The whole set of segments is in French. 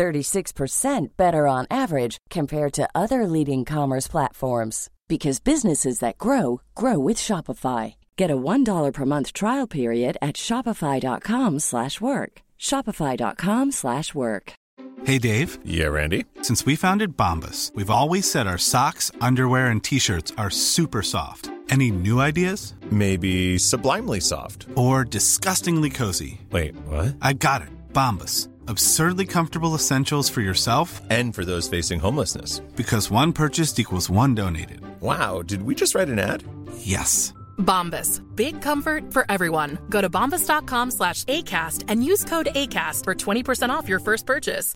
36% better on average compared to other leading commerce platforms because businesses that grow grow with Shopify. Get a $1 per month trial period at shopify.com/work. shopify.com/work. Hey Dave. Yeah, Randy. Since we founded Bombus, we've always said our socks, underwear and t-shirts are super soft. Any new ideas? Maybe sublimely soft or disgustingly cozy. Wait, what? I got it. Bombus absurdly comfortable essentials for yourself and for those facing homelessness. Because one purchased equals one donated. Wow, did we just write an ad? Yes. Bombas. Big comfort for everyone. Go to bombas.com slash ACAST and use code ACAST for 20% off your first purchase.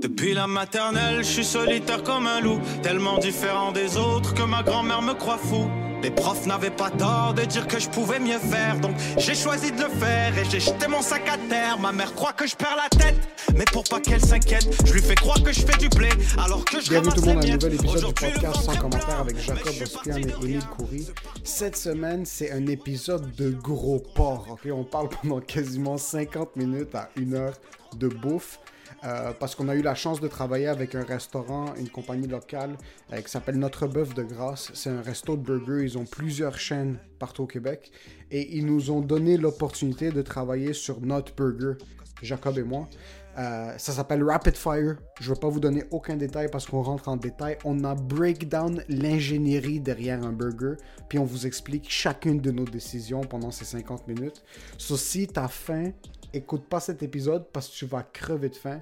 Depuis la maternelle, je suis solitaire comme un loup, tellement différent des autres que ma grand-mère me croit fou. Les profs n'avaient pas tort de dire que je pouvais mieux faire, donc j'ai choisi de le faire et j'ai jeté mon sac à terre. Ma mère croit que je perds la tête, mais pour pas qu'elle s'inquiète, je lui fais croire que je fais du blé alors que je Bienvenue tout le monde à un nouvel épisode du podcast sans commentaire avec Jacob Ospian et Émile Coury. Cette semaine, c'est un épisode de gros porc. ok? On parle pendant quasiment 50 minutes à une heure de bouffe. Euh, parce qu'on a eu la chance de travailler avec un restaurant, une compagnie locale euh, qui s'appelle Notre Bœuf de Grâce. C'est un resto de burgers. Ils ont plusieurs chaînes partout au Québec. Et ils nous ont donné l'opportunité de travailler sur notre burger, Jacob et moi. Euh, ça s'appelle Rapid Fire. Je ne vais pas vous donner aucun détail parce qu'on rentre en détail. On a breakdown l'ingénierie derrière un burger, puis on vous explique chacune de nos décisions pendant ces 50 minutes. So, si tu as faim, écoute pas cet épisode parce que tu vas crever de faim.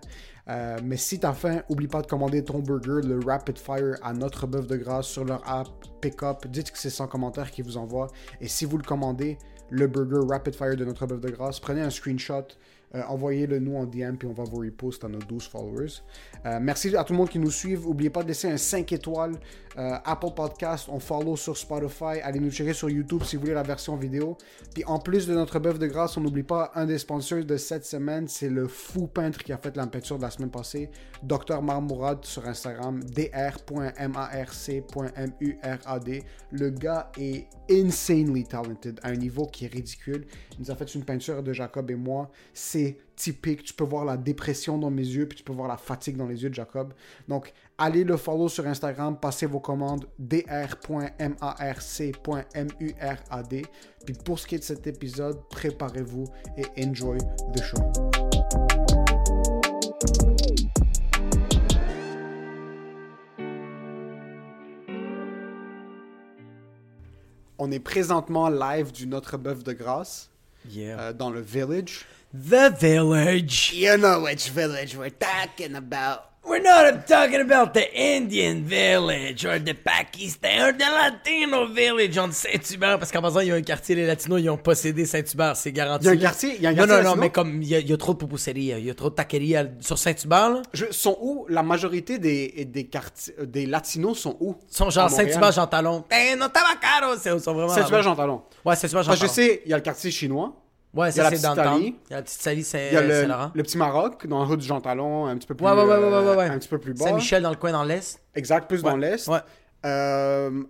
Euh, mais si t'as faim, oublie pas de commander ton burger, le Rapid Fire à notre bœuf de grâce sur leur app Pickup. Dites que c'est sans commentaire qu'ils vous envoient. Et si vous le commandez, le burger Rapid Fire de notre bœuf de grâce, prenez un screenshot euh, envoyez-le nous en DM puis on va vous repost à nos 12 followers. Euh, merci à tout le monde qui nous suit. N'oubliez pas de laisser un 5 étoiles. Euh, Apple Podcast, on follow sur Spotify. Allez nous checker sur YouTube si vous voulez la version vidéo. Puis en plus de notre bœuf de grâce, on n'oublie pas un des sponsors de cette semaine, c'est le fou peintre qui a fait la peinture de la semaine passée, Dr Marmourad sur Instagram, dr.marc.murad. Le gars est insanely talented à un niveau qui est ridicule. Il nous a fait une peinture de Jacob et moi. C'est typique. Tu peux voir la dépression dans mes yeux, puis tu peux voir la fatigue dans les yeux de Jacob. Donc, allez le follow sur Instagram, passez vos commandes dr.marc.murad. Puis pour ce qui est de cet épisode, préparez-vous et enjoy the show. On est présentement live du Notre Bœuf de Grâce euh, dans le Village. The village. You know which village we're talking about. We're not talking about the Indian village or the Pakistan or the Latino village on Saint-Hubert. Parce qu'en passant, il y a un quartier, les Latinos, ils ont possédé Saint-Hubert, c'est garanti. Il y a un quartier, il y a un quartier Non, non, non, mais comme il y, a, il y a trop de pupuseria, il y a trop de taqueria sur Saint-Hubert. Sont où La majorité des, des quartiers, des Latinos sont où? Ils sont genre Saint-Hubert, Jean Talon. Eh, non, tabacaro, c'est sont vraiment. Saint-Hubert, Jean Talon. Ouais, Saint-Hubert, Jean Talon. je sais, il y a le quartier chinois. Ouais, ça, c'est dans le Il y a la petite Sally Saint-Laurent. Le, petit Maroc, dans la rue du Jean Talon, un petit peu plus, ouais, ouais, ouais, ouais, ouais, un petit peu plus bas. Saint-Michel dans le coin dans l'Est. Exact, plus dans l'Est. Ouais. Euh,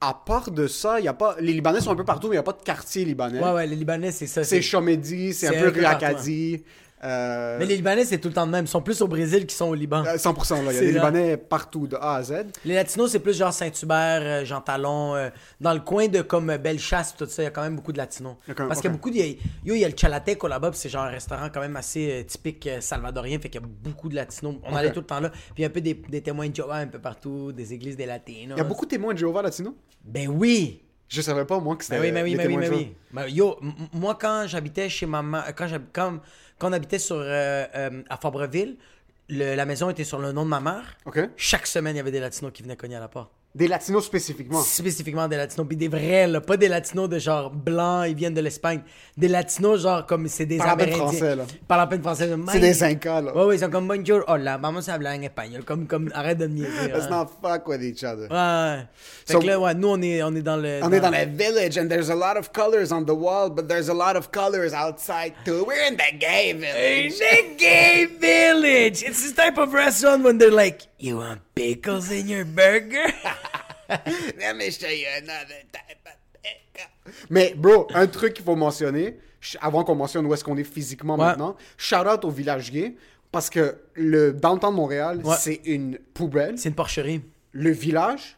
à part de ça, il y a pas. Les Libanais sont un peu partout, mais il n'y a pas de quartier libanais. Ouais, ouais, les Libanais, c'est ça. C'est Chomedi, c'est un peu rue Acadie. Euh... Mais les Libanais, c'est tout le temps de même. Ils sont plus au Brésil qu'ils sont au Liban. 100%, là. Il y a des Libanais partout, de A à Z. Les Latinos, c'est plus genre Saint-Hubert, euh, Jean Talon. Euh, dans le coin de comme Bellechasse, tout ça, il y a quand même beaucoup de Latinos. Parce qu'il y a beaucoup de. Yo, il y a le Chalateco là-bas, c'est genre un restaurant quand même assez euh, typique salvadorien. Fait qu'il y a beaucoup de Latinos. On allait tout le temps là. Puis il y a un peu des, des témoins de Jéhovah un peu partout, des églises des Latinos. Il y a beaucoup de témoins de Jéhovah latinos? Ben oui! Je savais pas, moi, que c'était. Ben oui, mais oui, mais oui, mais oui. Ben, yo, moi, quand j'habitais chez maman, quand, quand, quand on habitait sur, euh, euh, à Fabreville, le, la maison était sur le nom de ma mère. OK. Chaque semaine, il y avait des Latinos qui venaient cogner à la porte. Des latinos spécifiquement. Spécifiquement des latinos, puis des vrais, là, pas des latinos de genre blancs, ils viennent de l'Espagne. Des latinos, genre, comme c'est des peine Amérindiens. français, là. Parlent à peine français. C'est des Incas, là. Ouais, ouais, ils sont comme bonjour, hola, vamos a hablar en espagnol. Comme, comme, arrête de me niaiser. Let's hein. not fuck with each other. Ouais. Fait So- que là, ouais, nous, on est, on est dans le. On est dans le village and there's a lot of colors on the wall, but there's a lot of colors outside too. We're in the gay village. The gay village. It's this type of restaurant when they're like, you want pickles in your burger? Let me show you another type of pickle. Mais bro, un truc qu'il faut mentionner, avant qu'on mentionne où est-ce qu'on est physiquement Ouais. maintenant, shout out au village gay, parce que le downtown de Montréal, Ouais. c'est une poubelle. C'est une porcherie. Le village,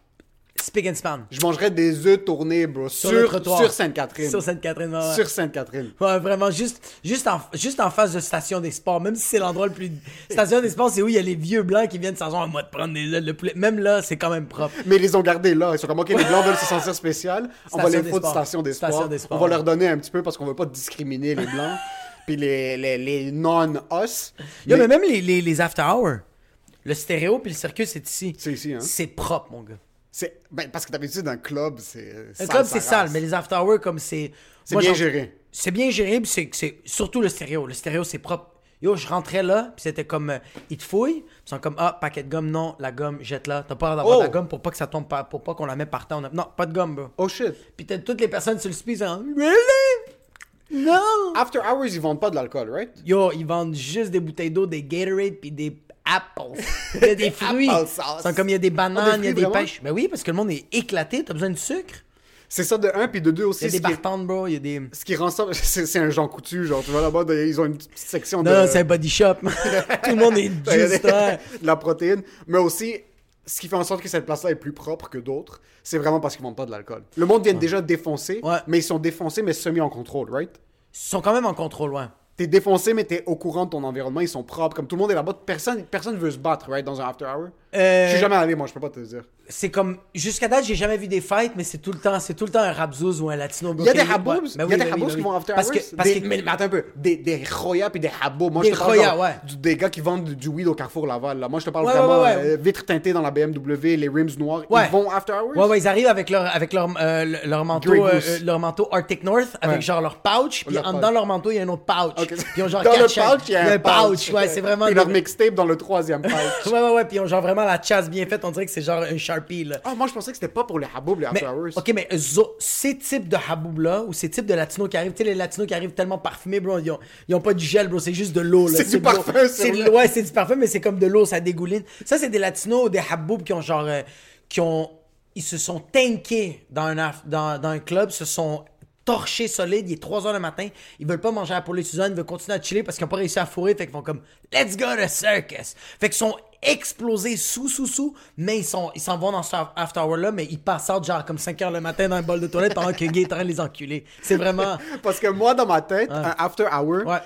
Speak and span. je mangerais des œufs tournés, bro, sur, le trottoir. sur Sainte-Catherine. Sur Sainte-Catherine, ouais. Sur Sainte-Catherine. Ouais, vraiment, juste, juste, en, juste en face de Station des Sports. Même si c'est l'endroit le plus. Station des Sports, c'est où il y a les vieux blancs qui viennent sans à moi de prendre des de poulet. Même là, c'est quand même propre. Mais ils les ont gardés là. Ils sont comme, OK, les Blancs veulent se sentir spécial. On va Station les foutre sports. station des Station sports. des sports, On va leur donner un petit peu parce qu'on veut pas discriminer les Blancs. Puis les, les, les non-us. Yo, Mais- mais même les, les, les after hours. Le stéréo puis le circus, c'est ici. C'est ici, hein. C'est propre, mon gars. C'est ben, parce que d'habitude un club c'est Le club, c'est sale, mais les after hours, comme c'est. C'est bien géré. C'est bien géré, puis c'est- c'est surtout le stéréo. Le stéréo, c'est propre. Yo, je rentrais là, puis c'était comme. euh, ils te fouillent, puis ils sont comme, ah, paquet de gomme, non, la gomme, jette-la. T'as pas d'avoir Oh! la gomme pour pas que ça tombe, par- pour pas qu'on la mette par terre. A- Non, pas de gomme, bro. Oh shit. Puis t'as toutes les personnes sur le speed, genre, really? Non! After hours ils vendent pas de l'alcool, right? Yo, ils vendent juste des bouteilles d'eau, des Gatorade, puis des apples. Il y a des fruits. C'est comme il y a des Oh, bananes, des il y a des vraiment? pêches. Ben oui, parce que le monde est éclaté, t'as besoin de sucre? C'est ça de un puis de deux Il y aussi. a des Ce qui, bartendes, bro, il y a des. ce qui rend ça, c'est un Jean Coutu, genre tu vois là-bas, ils ont une petite section de. Non, c'est un body shop. Tout le monde est juste de la protéine, mais aussi ce qui fait en sorte que cette place-là est plus propre que d'autres, c'est vraiment parce qu'ils vendent pas de l'alcool. Le monde vient déjà défoncer, Ouais. mais ils sont défoncés mais semi en contrôle, right? Ils sont quand même en contrôle, ouais. T'es défoncé, mais t'es au courant de ton environnement, ils sont propres. Comme tout le monde est là-bas, personne, personne veut se battre, right, dans un after hour. Euh, Je suis jamais allé, moi, je peux pas te le dire. C'est comme. Jusqu'à date, j'ai jamais vu des fights, mais c'est tout le temps, c'est tout le temps un Rabzouz ou un Latino. Il y a des Ouais. haboubs, Ben il y a oui, des ben oui, haboubs ben qui oui. vont after parce hours? Que, parce Des- que, Mais, mais attends un peu, des, des Roya puis des haboubs. Moi, Des je te parle Roya, ouais. du- des gars qui vendent du, du weed au Carrefour Laval. Là. Moi, je te parle Ouais, vraiment ouais, euh, vitres teintées dans la BMW, les rims noirs. Ils vont after hours? Ouais, ouais, ils arrivent avec leur, avec leur, euh, le- leur manteau, euh, euh, leur manteau Arctic North, avec genre leur pouch, puis dedans leur manteau, il y a un autre pouch. Puis ils ont genre dans le pouch, il y a un pouch. Ouais, c'est vraiment. Puis leur mixtape dans le troisième pouch. Ouais, ouais, ouais, puis ils ont genre vraiment la chasse bien faite. On dirait que c'est genre un Sharpie, là. Ah, moi, je pensais que c'était pas pour les haboubs, les Mais, after hours. ok, mais autres, ces types de haboub-là, ou ces types de latinos qui arrivent, tu sais, les latinos qui arrivent tellement parfumés, bro, ils ont, ils ont pas du gel, bro, c'est juste de l'eau, là. C'est du parfum, C'est. Ouais, c'est du parfum, mais c'est comme de l'eau, ça dégouline. Ça, c'est des latinos ou des haboubs qui ont genre. euh, qui ont. Ils se sont tankés dans un, dans un club, se sont torchés solides, il est 3 h le matin, ils veulent pas manger à la poulet Suzanne, ils veulent continuer à chiller parce qu'ils ont pas réussi à fourrer, fait qu'ils font comme Let's go to circus! Fait qu'ils sont explosés sous, sous, sous, mais ils sont ils s'en vont dans ce after hour là, mais ils passent out genre comme 5 h le matin dans un bol de toilette pendant que Gay est en train de les enculer. C'est vraiment. Parce que moi, dans ma tête, un after hour, Ouais.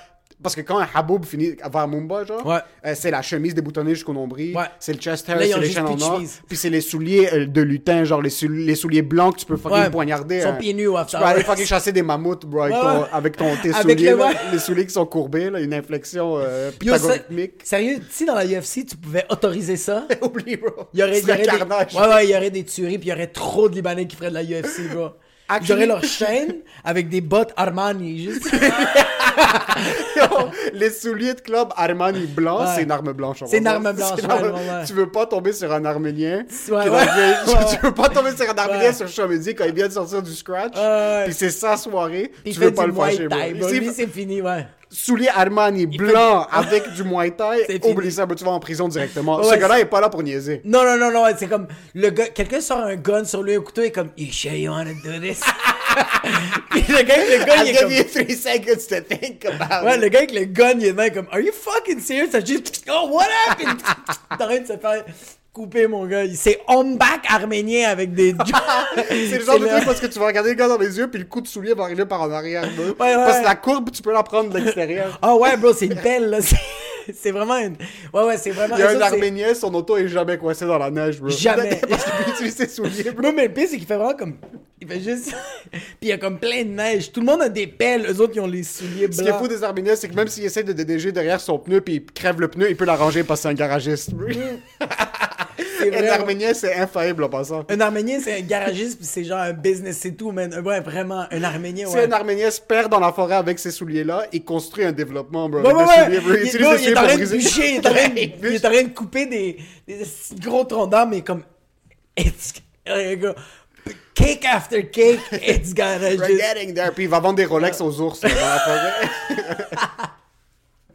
Parce que quand un haboub finit vers Mumba, genre, Ouais. euh, c'est la chemise déboutonnée jusqu'au nombril, Ouais. c'est le chest hair, c'est les chaînes en or, puis c'est les souliers euh, de lutin, genre les, sou- les souliers blancs que tu peux fucking poignarder. Ils sont hein. pieds nus after Tu peux aller fucking chasser des mammouths, bro, avec, ton, avec ton, tes Avec souliers, le- là, les souliers qui sont courbés, là, une inflexion euh, pythagorique. sérieux, si dans la UFC tu pouvais autoriser ça, Oublie, bro. il y aurait, y aurait des... Ouais, ouais, il y aurait des tueries, puis il y aurait trop de Libanais qui feraient de la UFC, bro. J'aurais leur chaîne avec des bottes Armani, juste. les souliers de club Armani blanc, Ouais. c'est une arme blanche. C'est une arme blanche, une arme- ouais. Tu veux pas tomber sur un Arménien. Ouais. Tu veux pas tomber sur un Arménien sur Chomedy quand il vient de sortir du scratch. Puis c'est sa soirée. Il tu veux pas le. S'il Lui, fait- c'est fini, ouais. Souliers Armani blanc avec du Muay Thai, oublie ça, tu vas en prison directement. Ouais, Ce gars-là est pas là pour niaiser. Non, non, non, non, c'est comme, le gars, quelqu'un sort un gun sur lui, un couteau, et est comme, You sure you wanna do this? Puis le gars, le gars, I'll il est comme, you three seconds to think about Ouais, it. le gars avec le gun, il est même comme Are you fucking serious? T'as juste Oh, what happened? En train de se faire couper, mon gars. C'est back arménien avec des. C'est le genre de truc parce que tu vas regarder le gars dans les yeux, puis le coup de soulier va arriver par en arrière. bro. ouais. Parce que la courbe, tu peux la prendre de l'extérieur. Ah ouais, bro, c'est une pelle, là. C'est- vraiment une. Ouais, ouais, c'est vraiment. Il y a un Arménien, son auto est jamais coincé dans la neige, bro. Jamais. Parce qu'il utilise ses souliers, bro. Non, mais le pire, c'est qu'il fait vraiment comme. Il fait juste. Puis il y a comme plein de neige. Tout le monde a des pelles. Eux autres, ils ont les souliers blancs. Ce qui est fou des Arméniens, c'est que même s'il essaie de déneiger derrière son pneu, puis il crève le pneu, il peut l'arranger parce que c'est un garagiste. bro. C'est Un vrai. Arménien, c'est infaillible en passant. Un Arménien, c'est un garagiste, puis c'est genre un business, c'est tout, man. Ouais, vraiment, un Arménien, Si ouais. un Arménien se perd dans la forêt avec ces souliers-là, il construit un développement, bro. Ouais, ouais, ouais. souliers. Il, bro, il est en train de bûcher, il est en train de, Ouais, il est en train de couper des, des gros troncs d'arbres, mais comme. Cake after cake, it's gonna We're just. getting there. Puis il va vendre des Rolex aux ours.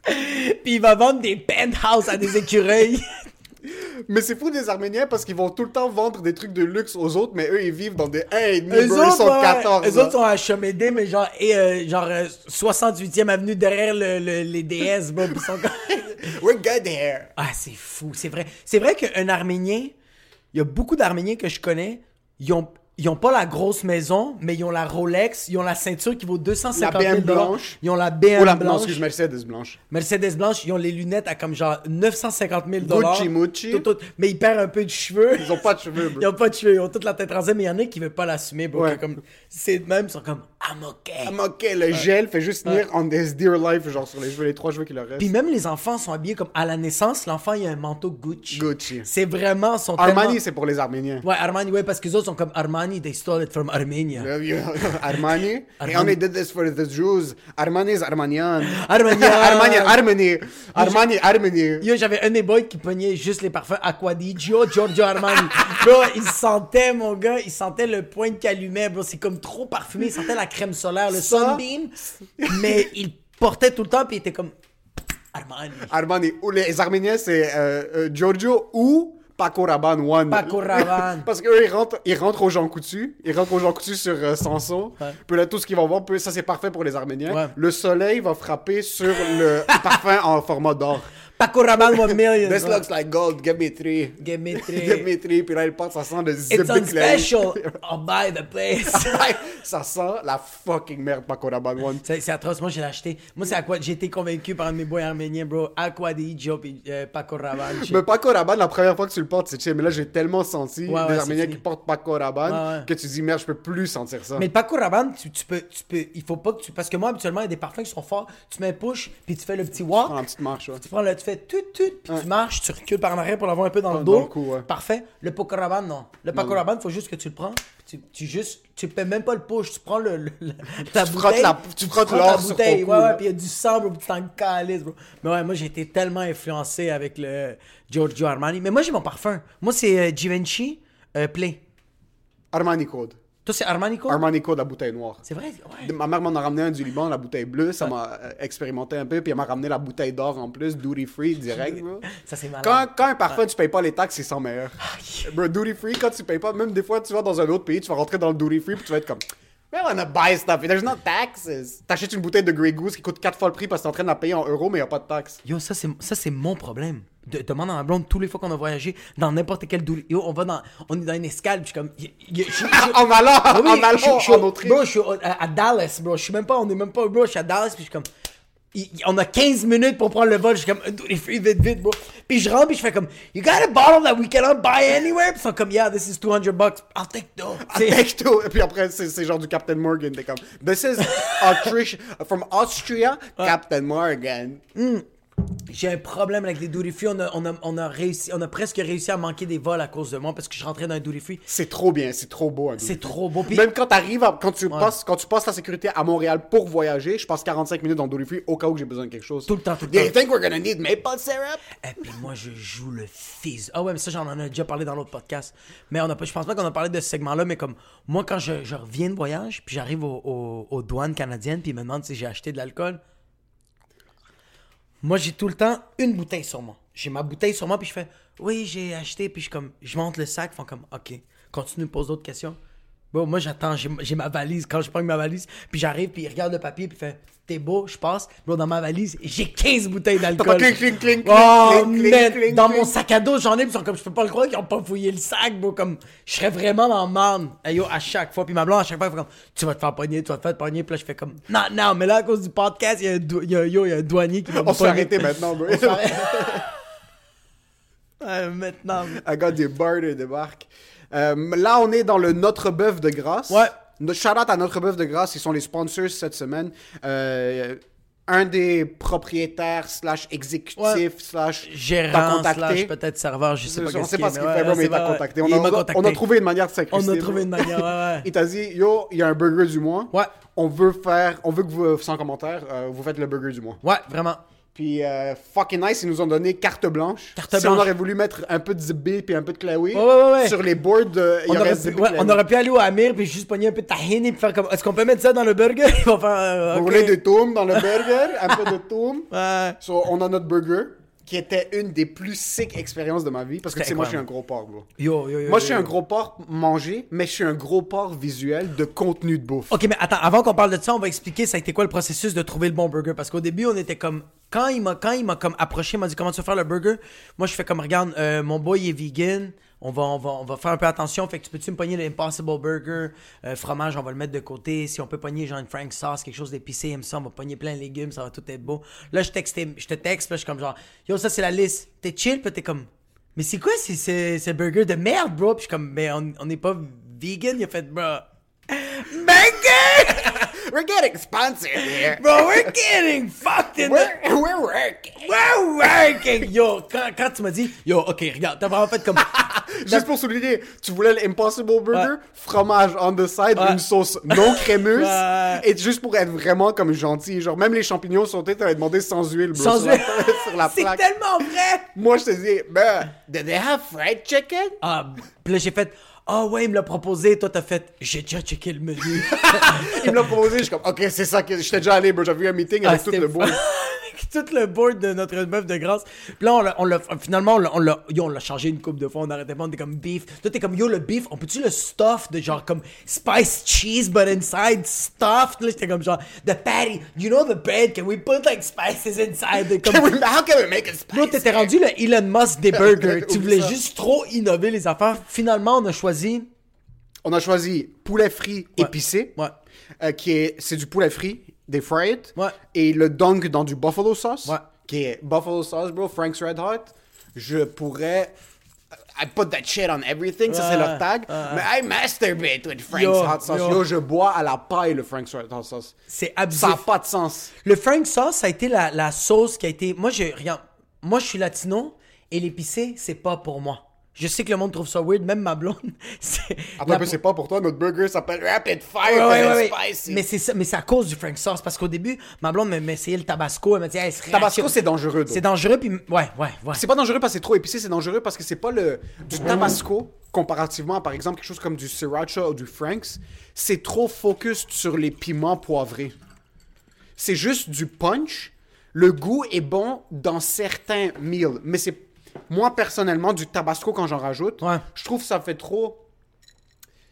Puis il va vendre des penthouses à des écureuils. Mais c'est fou des Arméniens parce qu'ils vont tout le temps vendre des trucs de luxe aux autres, mais eux ils vivent dans des 1,5, Eux bro. autres, Ils sont ouais, 14. eux là. autres sont à Chomédé, mais genre, et, euh, genre euh, 68e avenue derrière le, le- les DS, ils sont comme- We're good here. Ah, c'est fou, c'est vrai. C'est vrai qu'un Arménien, il y a beaucoup d'Arméniens que je connais, ils ont, ils ont pas la grosse maison, mais ils ont la Rolex, ils ont la ceinture qui vaut 250 La 000 BM blanche. Ils ont la BM Ou la, non, blanche. excuse, Mercedes blanche. Mercedes blanche, ils ont les lunettes à comme genre 950 000 Gucci Mucci. Tout, tout. mais ils perdent un peu de cheveux. Ils ont pas de cheveux, bro. Ils ont pas de cheveux, ils ont toute la tête rasée, mais il y en a qui veulent pas l'assumer, bro. Ouais. Comme, c'est même, ils sont comme, I'm okay. Ah, mais ok, le gel fait juste tenir on this dear life, genre sur les cheveux, les trois cheveux qui leur restent. Puis même les enfants sont habillés comme à la naissance, l'enfant il a un manteau Gucci. Gucci. C'est vraiment son Armani, c'est pour les Arméniens. Ouais, Armani, ouais, parce que les autres sont comme Armani, they stole it from Armenia. Armani. Armani. only did this for the Jews. Armani is Armanian. Armanian. Armani, Armani. Armani, Armani. Yo, j'avais un des boys qui pognait juste les parfums Aquadigio, Giorgio Armani. bro, il sentait, mon gars, il sentait le point qui allumait, bro. C'est comme trop parfumé. Il sentait la crème solaire, le Ça- sunbeam. mais il portait tout le temps, puis il était comme Armani. Armani. Ou les Arméniens, c'est euh, euh, Giorgio ou Paco Rabanne One. Paco Rabanne. Parce qu'eux, ils rentrent, ils rentrent aux gens coutus. Ils rentrent aux gens coutus sur euh, Sanson. Puis là, tout ce qu'ils vont voir, puis ça, c'est parfait pour les Arméniens. Ouais. Le soleil va frapper sur le parfum en format d'or. Paco Rabanne, one million. This looks like gold. Give me three. Give me three. Give me three. Puis là, il part, ça sent It's zip on special. I'll buy the place. ça sent la fucking merde, Paco Rabanne One. C'est c'est atroce, moi je l'ai acheté. Moi c'est Aqua, j'ai été convaincu par un de mes boys arméniens, bro. Aquadigio puis euh, Paco Rabanne. Mais Paco Rabanne, la première fois que tu le portes, c'est chill. Mais là, j'ai tellement senti Ouais, des Arméniens qui portent Paco Rabanne Ouais, que tu dis, merde, je peux plus sentir ça. Mais Paco Rabanne, tu, tu peux, tu peux, il faut pas que tu, parce que moi habituellement il y a des parfums qui sont forts. Tu mets push puis tu fais le petit walk. Prends la petite marche, ouais. Tu prends le, tu fais tout, tout, puis tu marches, tu recules par en arrière pour l'avoir un peu dans le Dans dos. le cou, ouais. Parfait. Le Paco Rabanne, non. Le Paco Rabanne, faut juste que tu le prends. Tu, tu juste, tu fais même pas le push, tu prends le, le- le- ta Tu bouteille. la- tu frottes prends l'or ta sur ton bouteille. Ouais, ouais, puis il y a du sang, bro, tu t'en bro. Mais ouais, moi j'ai été tellement influencé avec le Giorgio Armani. Mais moi j'ai mon parfum. Moi c'est euh, Givenchy euh, Play. Armani Code. Toi c'est Armani quoi? Armani Code, la bouteille noire. C'est vrai? Ouais. Ma mère m'en a ramené un du Liban, la bouteille bleue, ça m'a euh, expérimenté un peu, puis elle m'a ramené la bouteille d'or en plus, duty free direct, bro. Ça c'est malade. Quand, quand un parfum, tu payes pas les taxes, c'est sans meilleur. Bro, duty free, quand tu payes pas, même des fois, tu vas dans un autre pays, tu vas rentrer dans le duty free, puis tu vas être comme, I wanna buy stuff, there's no taxes. T'achètes une bouteille de Grey Goose qui coûte 4 fois le prix parce que t'es en train de la payer en euros, mais y a pas de taxes. Yo, ça c'est ça c'est mon problème. De, demande à ma blonde tous les fois qu'on a voyagé dans n'importe quel douleur. Yo, on va dans on est dans une escale, je suis comme y- y- je- je- En allant, oui, en allant je- je suis en au- Autriche. Bro, je suis à, à Dallas, bro. Je suis même pas, on est même pas, bro. Je suis à Dallas, puis je suis comme. y- on a 15 minutes pour prendre le vol. Je suis comme, free, vite, vite, bro. Puis je rentre, puis je fais comme, You got a bottle that we cannot buy anywhere? Puis ils sont comme, Yeah, this is 200 bucks. I'll take that. C'est- Avec tout. Et puis après, c'est genre du Captain Morgan. T'es comme, This is from Austria, Captain Morgan. J'ai un problème avec les duty free. On a, on, a, on, a réussi, on a presque réussi à manquer des vols à cause de moi parce que je rentrais dans un duty free. C'est trop bien, c'est trop beau. un C'est free. trop beau. Puis- Même quand t'arrives, à- quand tu passes, quand tu passes la sécurité à Montréal pour voyager, je passe 45 minutes dans le duty free au cas où j'ai besoin de quelque chose. Tout le temps, tout le Do you temps. think we're gonna need maple syrup? Et puis moi, je joue le fils. Ah ouais, mais ça, j'en en ai déjà parlé dans l'autre podcast. Mais on a pas, je pense pas qu'on a parlé de ce segment-là, mais comme moi, quand je, je reviens de voyage, puis j'arrive au- au- aux douanes canadiennes, puis ils me demandent si j'ai acheté de l'alcool. Moi, j'ai tout le temps une bouteille sur moi. J'ai ma bouteille sur moi, puis je fais Oui, j'ai acheté, puis je, comme, je monte le sac, ils font comme Ok, continue, pose d'autres questions. Bon, moi, j'attends, j'ai ma valise. Quand je prends ma valise, puis j'arrive, puis ils regardent le papier, puis ils font T'es beau, je passe. Bro, dans ma valise, j'ai 15 bouteilles d'alcool. Oh, dans mon sac à dos, j'en ai, ils sont comme, je peux pas le croire qu'ils ont pas fouillé le sac, bro, comme, je serais vraiment dans marne. Hey, yo, à chaque fois, puis ma blonde, à chaque fois, elle fait comme, tu vas te faire pogner, tu vas te faire pogner, puis là, je fais comme, non, non, mais là, à cause du podcast, il y a un, dou- il y a, yo, y a un douanier qui va me On se fait pogner. arrêter maintenant, bro. Ouais, maintenant. I got the barter débarque. Euh, là, on est dans le Notre Bœuf de Grâce. Ouais. Shout-out à Notre Bœuf de Grâce, ils sont les sponsors cette semaine. Euh, un des propriétaires slash exécutifs Ouais. slash Gérant, slash peut-être serveur, je sais pas on sait pas ce qu'il fait, ouais, mais il t'a contacté. On a, on a- contacté. on a trouvé une manière de On s'incruster. a bro. trouvé une manière, ouais, ouais. Il t'a dit, yo, il y a un burger du mois. Ouais. On veut faire, on veut que vous, sans commentaire, euh, vous faites le burger du mois. Ouais, vraiment. Puis, euh, fucking nice, ils nous ont donné carte blanche. Carte si blanche. on aurait voulu mettre un peu de Zibé puis un peu de Chloé Ouais, ouais, ouais. sur les boards, euh, On y aurait, pu, on aurait pu aller au Amir puis juste pogner un peu de tahini puis faire comme est-ce qu'on peut mettre ça dans le burger? Ils vont faire euh, de toum dans le burger? un peu de toum? Ouais. So, on a notre burger, qui était une des plus sick expériences de ma vie. Parce que, tu sais, moi, je suis un gros porc, bro. Yo, yo, yo. Moi, je suis un gros porc manger, mais je suis un gros porc visuel de contenu de bouffe. Ok, mais attends, avant qu'on parle de ça, on va expliquer ça a été quoi le processus de trouver le bon burger? Parce qu'au début, on était comme. Quand il m'a quand il m'a comme approché, il m'a dit comment tu veux faire le burger? Moi, je fais comme regarde, euh, mon boy il est vegan. On va, on, va, on va faire un peu attention. Fait que tu peux-tu me pogner l'Impossible Burger euh, Fromage, on va le mettre de côté. Si on peut pogner genre une Frank sauce, quelque chose d'épicé, il me semble, on va pogner plein de légumes, ça va tout être beau. Là, je, textais, je te texte, là, je suis comme genre, yo, ça c'est la liste. T'es chill, puis t'es comme, mais c'est quoi ces, ces, ces burgers de merde, bro? Puis je suis comme, mais on on n'est pas vegan. Il a fait, bro. Burger! We're getting sponsored here. Bro, we're getting fucked in the... We're, we're working. We're working! Yo, quand, quand tu m'as dit, yo, ok, regarde, t'as vraiment fait comme... Juste pour souligner, tu voulais l'Impossible Burger, Ouais. fromage on the side, Ouais. une sauce non crémeuse, Ouais. et juste pour être vraiment comme gentil. Genre, même les champignons sautés, t'avais demandé sans huile, bro. Sans sur huile. La, sur la C'est plaque. tellement vrai! Moi, je te dis, ben, did they have fried chicken? Ah, puis là, j'ai fait, ah ouais, il me l'a proposé. Toi, t'as fait, j'ai déjà checké le menu. Il me l'a proposé, je suis comme, ok, c'est ça que j'étais déjà allé. J'avais eu un meeting avec Ah, tout le board. Avec tout le board de notre meuf de grâce. Puis là, on l'a, finalement, on l'a, on l'a, changé une coupe de fois. On arrêtait pas, on était comme beef. Toi, t'es comme, yo, le beef, on peut-tu le stuff de genre comme spice cheese, but inside stuffed? Là, j'étais comme genre, the patty, you know the bread, can we put like spices inside? De, comme, Can we- How can we make it spicy? t'étais rendu le Elon Musk des burgers. tu voulais juste trop innover les affaires. Finalement, on a choisi. On a choisi poulet frit épicé, Ouais. euh, qui est, c'est du poulet frit, des fried, Ouais. et le dunk dans du buffalo sauce, qui est buffalo sauce, bro, Frank's Red Hot. Je pourrais, I put that shit on everything, ça c'est leur tag, mais I masturbate with Frank's Yo, Hot Sauce. yo. Yo. je bois à la paille le Frank's Red Hot Sauce. C'est abusif. Ça n'a pas de sens. Le Frank sauce, ça a été la, la sauce qui a été. Moi, je regarde. Moi, je suis latino et l'épicé, c'est pas pour moi. Je sais que le monde trouve ça weird, même ma blonde. c'est- Attends la- un peu, c'est pas pour toi, notre burger s'appelle Rapid Fire, Ouais, spicy. Mais c'est ça, mais c'est à cause du Frank sauce parce qu'au début, ma blonde m'a m'a essayé le tabasco, elle m'a dit, hey, c'est Tabasco, c'est dangereux. C'est dangereux puis ouais, ouais, ouais. C'est pas dangereux parce que c'est trop épicé, c'est dangereux parce que c'est pas le du tabasco comparativement à par exemple quelque chose comme du sriracha ou du Frank's, c'est trop focus sur les piments poivrés. C'est juste du punch. Le goût est bon dans certains meals, mais c'est moi personnellement du tabasco quand j'en rajoute, Ouais. je trouve que ça fait trop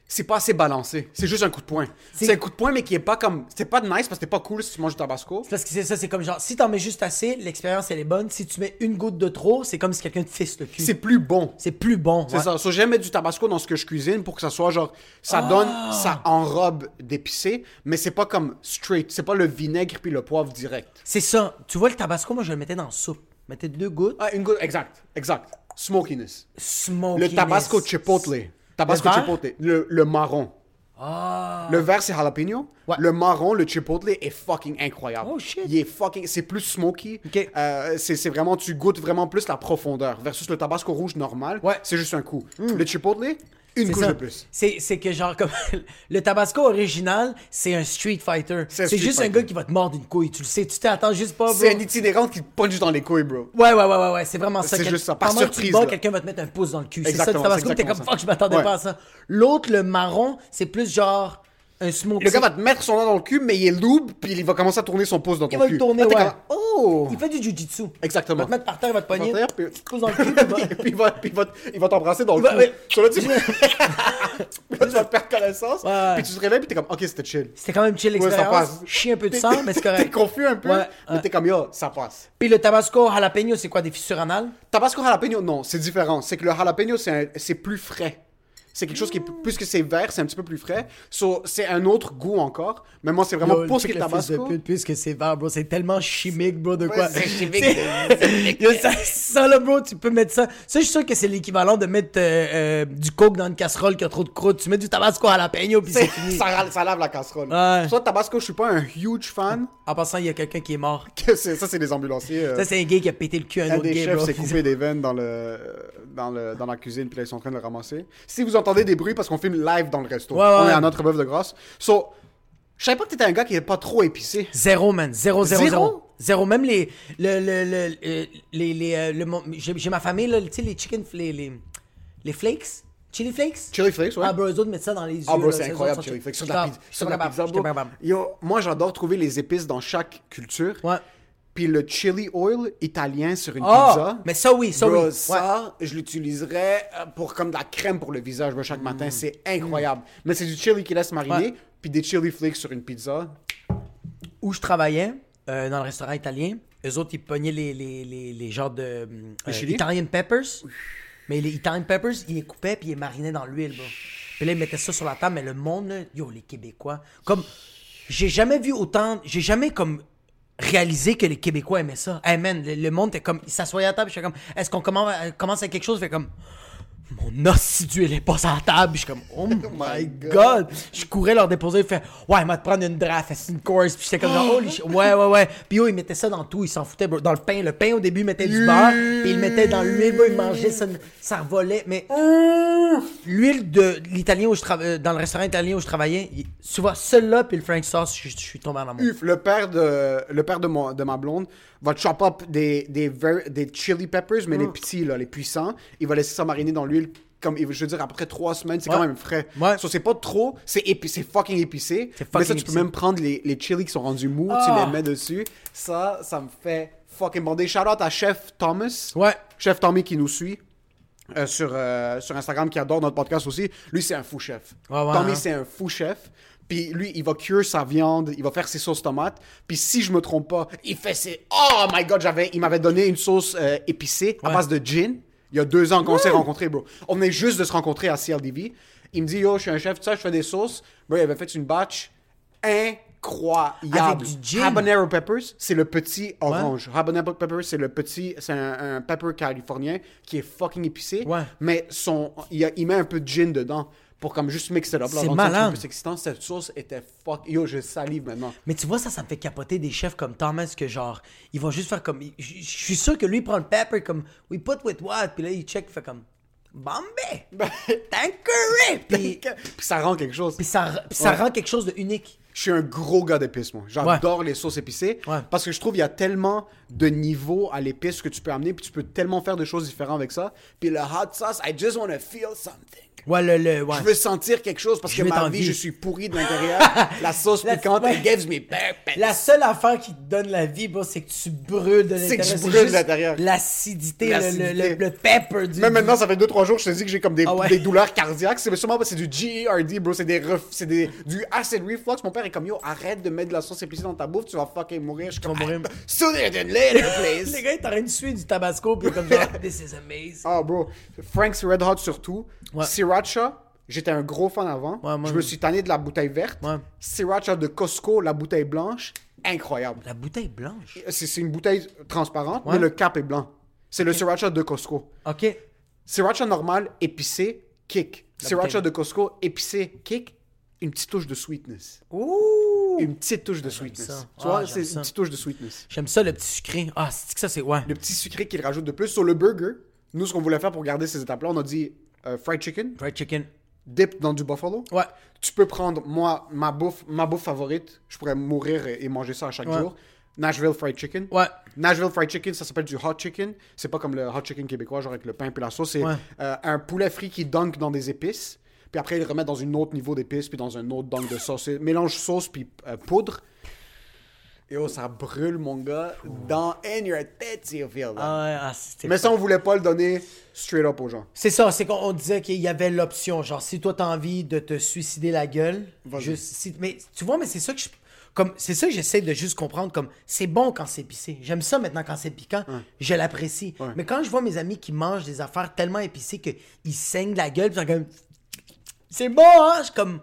c'est pas assez balancé. C'est juste un coup de poing. C'est- un coup de poing, mais qui est pas comme. C'est pas nice parce que c'est pas cool si tu manges du tabasco. C'est Parce que c'est ça, c'est comme genre, si t'en mets juste assez, l'expérience elle est bonne. Si tu mets une goutte de trop, c'est comme si quelqu'un te fisse le cul. C'est plus bon. C'est plus bon. C'est ouais. ça. So, j'aime mettre du tabasco dans ce que je cuisine pour que ça soit genre. Ça Ah! donne. Ça enrobe d'épicé, mais c'est pas comme straight. C'est pas le vinaigre puis le poivre direct. C'est ça. Tu vois, le tabasco, moi, je le mettais dans la soupe. Mettais deux gouttes? Ah, une goutte. Exact. Exact. Smokiness. Le tabasco chipotle. Tabasco Le chipotle. Le, le marron. Ah. Le vert, c'est jalapeno. Ouais. Le marron, le chipotle est fucking incroyable. Oh, shit. Il est fucking. C'est plus smoky. Ok. Euh, c'est c'est vraiment. Tu goûtes vraiment plus la profondeur. Versus le tabasco rouge normal. Ouais. Mm. C'est juste un coup. Le chipotle, une couche ça. de plus. C'est, c'est que genre comme le tabasco original, c'est un street fighter. C'est juste un gars qui va te mordre une couille. Tu le sais, tu t'attends juste pas, bro. C'est un itinérant qui te punch dans les couilles, bro. Ouais, ouais, ouais, ouais, ouais, c'est vraiment ça. C'est juste ça, par surprise, quelqu'un va te mettre un pouce dans le cul. C'est ça, le tabasco, t'es comme fuck, je m'attendais Ouais. pas à ça. L'autre, le marron, c'est plus genre un. Le gars va te mettre son doigt dans le cul, mais il est loob, puis il va commencer à tourner son pouce dans ton Il va cul. le tourner, Là, t'es ouais. comme, oh! Il fait du jujitsu. Exactement. Il va te mettre par terre, il va te pogner. Terre, puis- Pouce dans le cul, puis il va- puis il va, puis il va, il va t'embrasser dans le là, tu... Là, tu vas perdre connaissance, Ouais. puis tu te réveilles, puis t'es comme, ok, c'était chill. C'était quand même chill Ouais, ça l'expérience. passe. Chie un peu de T'es- sang, mais c'est T'es correct. confus un peu, mais t'es comme, yo, ça passe. Puis le tabasco jalapeno, c'est quoi, des fissures anales? Tabasco jalapeno, non, c'est différent. C'est que le jalapeno, c'est plus frais. C'est quelque chose qui est plus que c'est vert, c'est un petit peu plus frais. So, c'est un autre goût encore. Mais moi, c'est vraiment Yo, pour ce qui est tabasco. pute, puisque c'est vert, bro. C'est tellement chimique, bro, de quoi. c'est chimique Yo, ça, ça, là, bro, tu peux mettre ça. Ça, je suis sûr que c'est l'équivalent de mettre euh, euh, du coke dans une casserole qui a trop de croûte. Tu mets du tabasco à la peigno, puis c'est fini. ça, ça lave la casserole. Ouais. Soit tabasco, je suis pas un huge fan. En passant, il y a quelqu'un qui est mort. Ça, c'est des ambulanciers. euh, Ça, c'est un gay qui a pété le cul à un un autre des gay, chefs s'est coupé des veines dans, le, dans, le, dans la cuisine, puis là, ils sont en train de le ramasser. Si vous entendez des bruits, parce qu'on filme live dans le resto. Ouais, ouais, On est à notre bœuf de grâce. So, je savais pas que t'étais un gars qui est pas trop épicé. Zéro, man. Zéro, zéro, Zéro? zéro. Zéro. Même les. Le, le, le, euh, les, les, euh, le j'ai, ma famille, là, tu sais, les chicken. Les, les, les flakes. Chili flakes? Chili flakes, ouais. Ah, bro, eux autres mettent ça dans les yeux. Ah, bro, c'est ces incroyable, chili flakes. Sur de la pizza. Yo, moi, j'adore trouver les épices dans chaque culture. Ouais. Puis le chili oil italien sur une Ah, pizza. mais ça, oui, ça, Bro, oui. Ouais. ça, je l'utiliserais euh, pour comme de la crème pour le visage chaque Mm. matin. C'est incroyable. Mais c'est du chili qui laisse mariner, Ouais. puis des chili flakes sur une pizza. Où je travaillais, euh, dans le restaurant italien, eux autres, ils pognaient les, les, les, les genres de. euh, chili? Italian peppers. Mais les Italian peppers, ils les coupaient puis ils les marinaient dans l'huile, bro. Puis là, ils mettaient ça sur la table, mais le monde, là, yo, les Québécois, comme. J'ai jamais vu autant. J'ai jamais comme réalisé que les Québécois aimaient ça. Hey man, le, monde était comme. Ils s'assoyaient à table, je fais comme. Est-ce qu'on commence, euh, commence avec quelque chose? Je fais comme. Mon os d'huile est pas sur la table. Je suis comme, oh my god. Je courais leur déposer. Il fait, ouais, il m'a te prendre une draft, c'est une course? Puis j'étais comme, shit. Ouais, ouais, ouais. Puis yo, ils mettaient ça dans tout. Ils s'en foutaient, bro. Dans le pain. Le pain, au début, ils mettaient du beurre. Puis ils le mettaient dans l'huile, bro. Ils mangeaient ça. Ça revolait. Mais l'huile de l'italien où je travaillais, dans le restaurant italien où je travaillais, il- tu vois, celui-là, puis le Frank sauce, je, je suis tombé en amour. Uf, le père de, le père de, mon, de ma blonde va chop up des, des, ver- des chili peppers, mais les Mm. petits, là, les puissants. Il va laisser ça mariner dans l'huile. Comme, je veux dire, après trois semaines, c'est Ouais. quand même frais. Ouais. So, c'est pas trop, c'est épi- c'est fucking épicé. C'est mais fucking ça, tu peux même prendre les, les chili qui sont rendus mous, tu Ah. les mets dessus. Ça, ça me fait fucking bander. Shout out à Chef Thomas. Ouais. Chef Tommy qui nous suit. euh, sur, euh, sur Instagram, qui adore notre podcast aussi. Lui, c'est un fou chef. Ouais, Tommy, hein. c'est un fou chef. Puis lui, il va cuire sa viande, il va faire ses sauces tomates. Puis si je me trompe pas, il fait ses. Oh my god, j'avais, il m'avait donné une sauce euh, épicée à Ouais. base de gin. Il y a deux ans qu'on s'est rencontrés, bro. On venait juste de se rencontrer à CLDV. Il me dit, yo, je suis un chef, tu sais, je fais des sauces. Bro, il avait fait une batch incroyable. Avec du gin? Habanero peppers, c'est le petit orange. Habanero peppers, c'est le petit, c'est un, un pepper californien qui est fucking épicé. Ouais. Mais son, il, a- il met un peu de gin dedans pour comme juste mixer it up. C'est excitant. Cette sauce était fuck. Yo, je salive maintenant. Mais tu vois, ça, ça me fait capoter des chefs comme Thomas que genre, ils vont juste faire comme. Je suis sûr que lui, il prend le pepper comme, we put with what? Puis là, il check, il fait comme, Bombay! Tanqueray! Puis, Puis ça rend quelque chose. puis ça, puis ça Ouais. rend quelque chose de unique. Je suis un gros gars d'épices, moi. J'adore les sauces épicées. Ouais. Parce que je trouve qu'il y a tellement de niveaux à l'épice que tu peux amener. Puis tu peux tellement faire de choses différentes avec ça. Puis le hot sauce, I just want to feel something. Ouais, le. le ouais. Je veux sentir quelque chose parce Je que ma vie, je suis pourri de l'intérieur. la sauce La- piquante, ouais. it gives me purpose. La seule affaire qui te donne la vie, bro, c'est que tu brûles de C'est que l'intérieur. je brûle de l'intérieur. L'acidité, le, pepper du. Même maintenant, ça fait 2-3 jours, je te dis que j'ai comme des, Ah ouais. des douleurs cardiaques. C'est sûrement c'est du GERD, bro. C'est des ref- des, du acid reflux. Mon père est comme yo, arrête de mettre de la sauce épicée dans ta bouffe, tu vas fucking mourir. Je suis comme, mourir. "Ah, sooner than later, please. Les gars, ils t'auraient de suer du tabasco, puis comme genre, this is amazing. Ah, bro. Frank's Red Hot surtout. Ouais. Sriracha, j'étais un gros fan avant. Ouais, moi, je me suis tanné de la bouteille verte. Ouais. Sriracha de Costco, la bouteille blanche, incroyable. La bouteille blanche? C'est c'est une bouteille transparente, Ouais. mais le cap est blanc. C'est le Sriracha de Costco. Ok. Sriracha normal, épicé, kick. La Sriracha de Costco, épicé, kick, une petite touche de sweetness. Ouh! Une petite touche de sweetness. Tu vois, Ah, c'est une petite touche de sweetness. J'aime ça, le petit sucré. Ah, c'est que ça, c'est. Ouais. Le petit sucré qu'il rajoute de plus. Sur le burger, nous, ce qu'on voulait faire pour garder ces étapes-là, on a dit euh, fried chicken, Fried chicken. dip dans du buffalo. Ouais. Tu peux prendre, moi, ma bouffe, ma bouffe favorite. Je pourrais mourir et, et manger ça à chaque Ouais. jour. Nashville Fried Chicken. Ouais. Nashville Fried Chicken, ça s'appelle du hot chicken. C'est pas comme le hot chicken québécois, genre avec le pain et la sauce. C'est Ouais. euh, un poulet frit qui dunk dans des épices. Puis après, ils le remettent dans un autre niveau d'épices, puis dans un autre dunk de sauce. Mélange sauce puis euh, poudre. Et oh, ça brûle, mon gars, dans in your. Ah, ah. Mais ça, on voulait pas le donner straight up aux gens. C'est ça, c'est qu'on on disait qu'il y avait l'option. Genre, si toi t'as envie de te suicider la gueule, juste, si- mais tu vois, mais c'est ça que je. Comme, c'est ça que j'essaie de juste comprendre. Comme, c'est bon quand c'est épicé. J'aime ça maintenant quand c'est piquant. Je l'apprécie. Mais quand je vois mes amis qui mangent des affaires tellement épicées qu'ils saignent de la gueule, comme. C'est bon, hein? Je suis comme.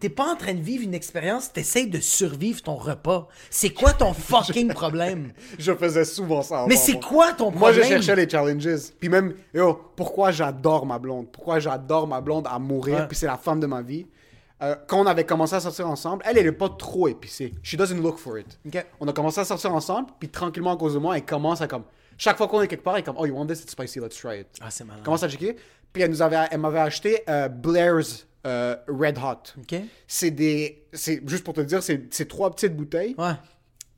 T'es pas en train de vivre une expérience, t'essayes de survivre ton repas. C'est quoi ton fucking problème? Je faisais souvent ça. Mais c'est moi. quoi ton Moi, problème? je cherchais les challenges. Puis même, yo, pourquoi j'adore ma blonde? Pourquoi j'adore ma blonde à mourir? Ouais. Puis c'est la femme de ma vie. Euh, quand on avait commencé à sortir ensemble, elle, elle est pas trop épicée. She doesn't look for it. On a commencé à sortir ensemble, puis tranquillement, à cause de moi, elle commence à comme... Chaque fois qu'on est quelque part, elle est comme, oh, you want this? It's spicy, let's try it. Ah, c'est malin. Commence à checker. Puis elle m'avait acheté euh, Blair's euh, Red Hot. C'est des... C'est, juste pour te dire, c'est, trois petites bouteilles Ouais.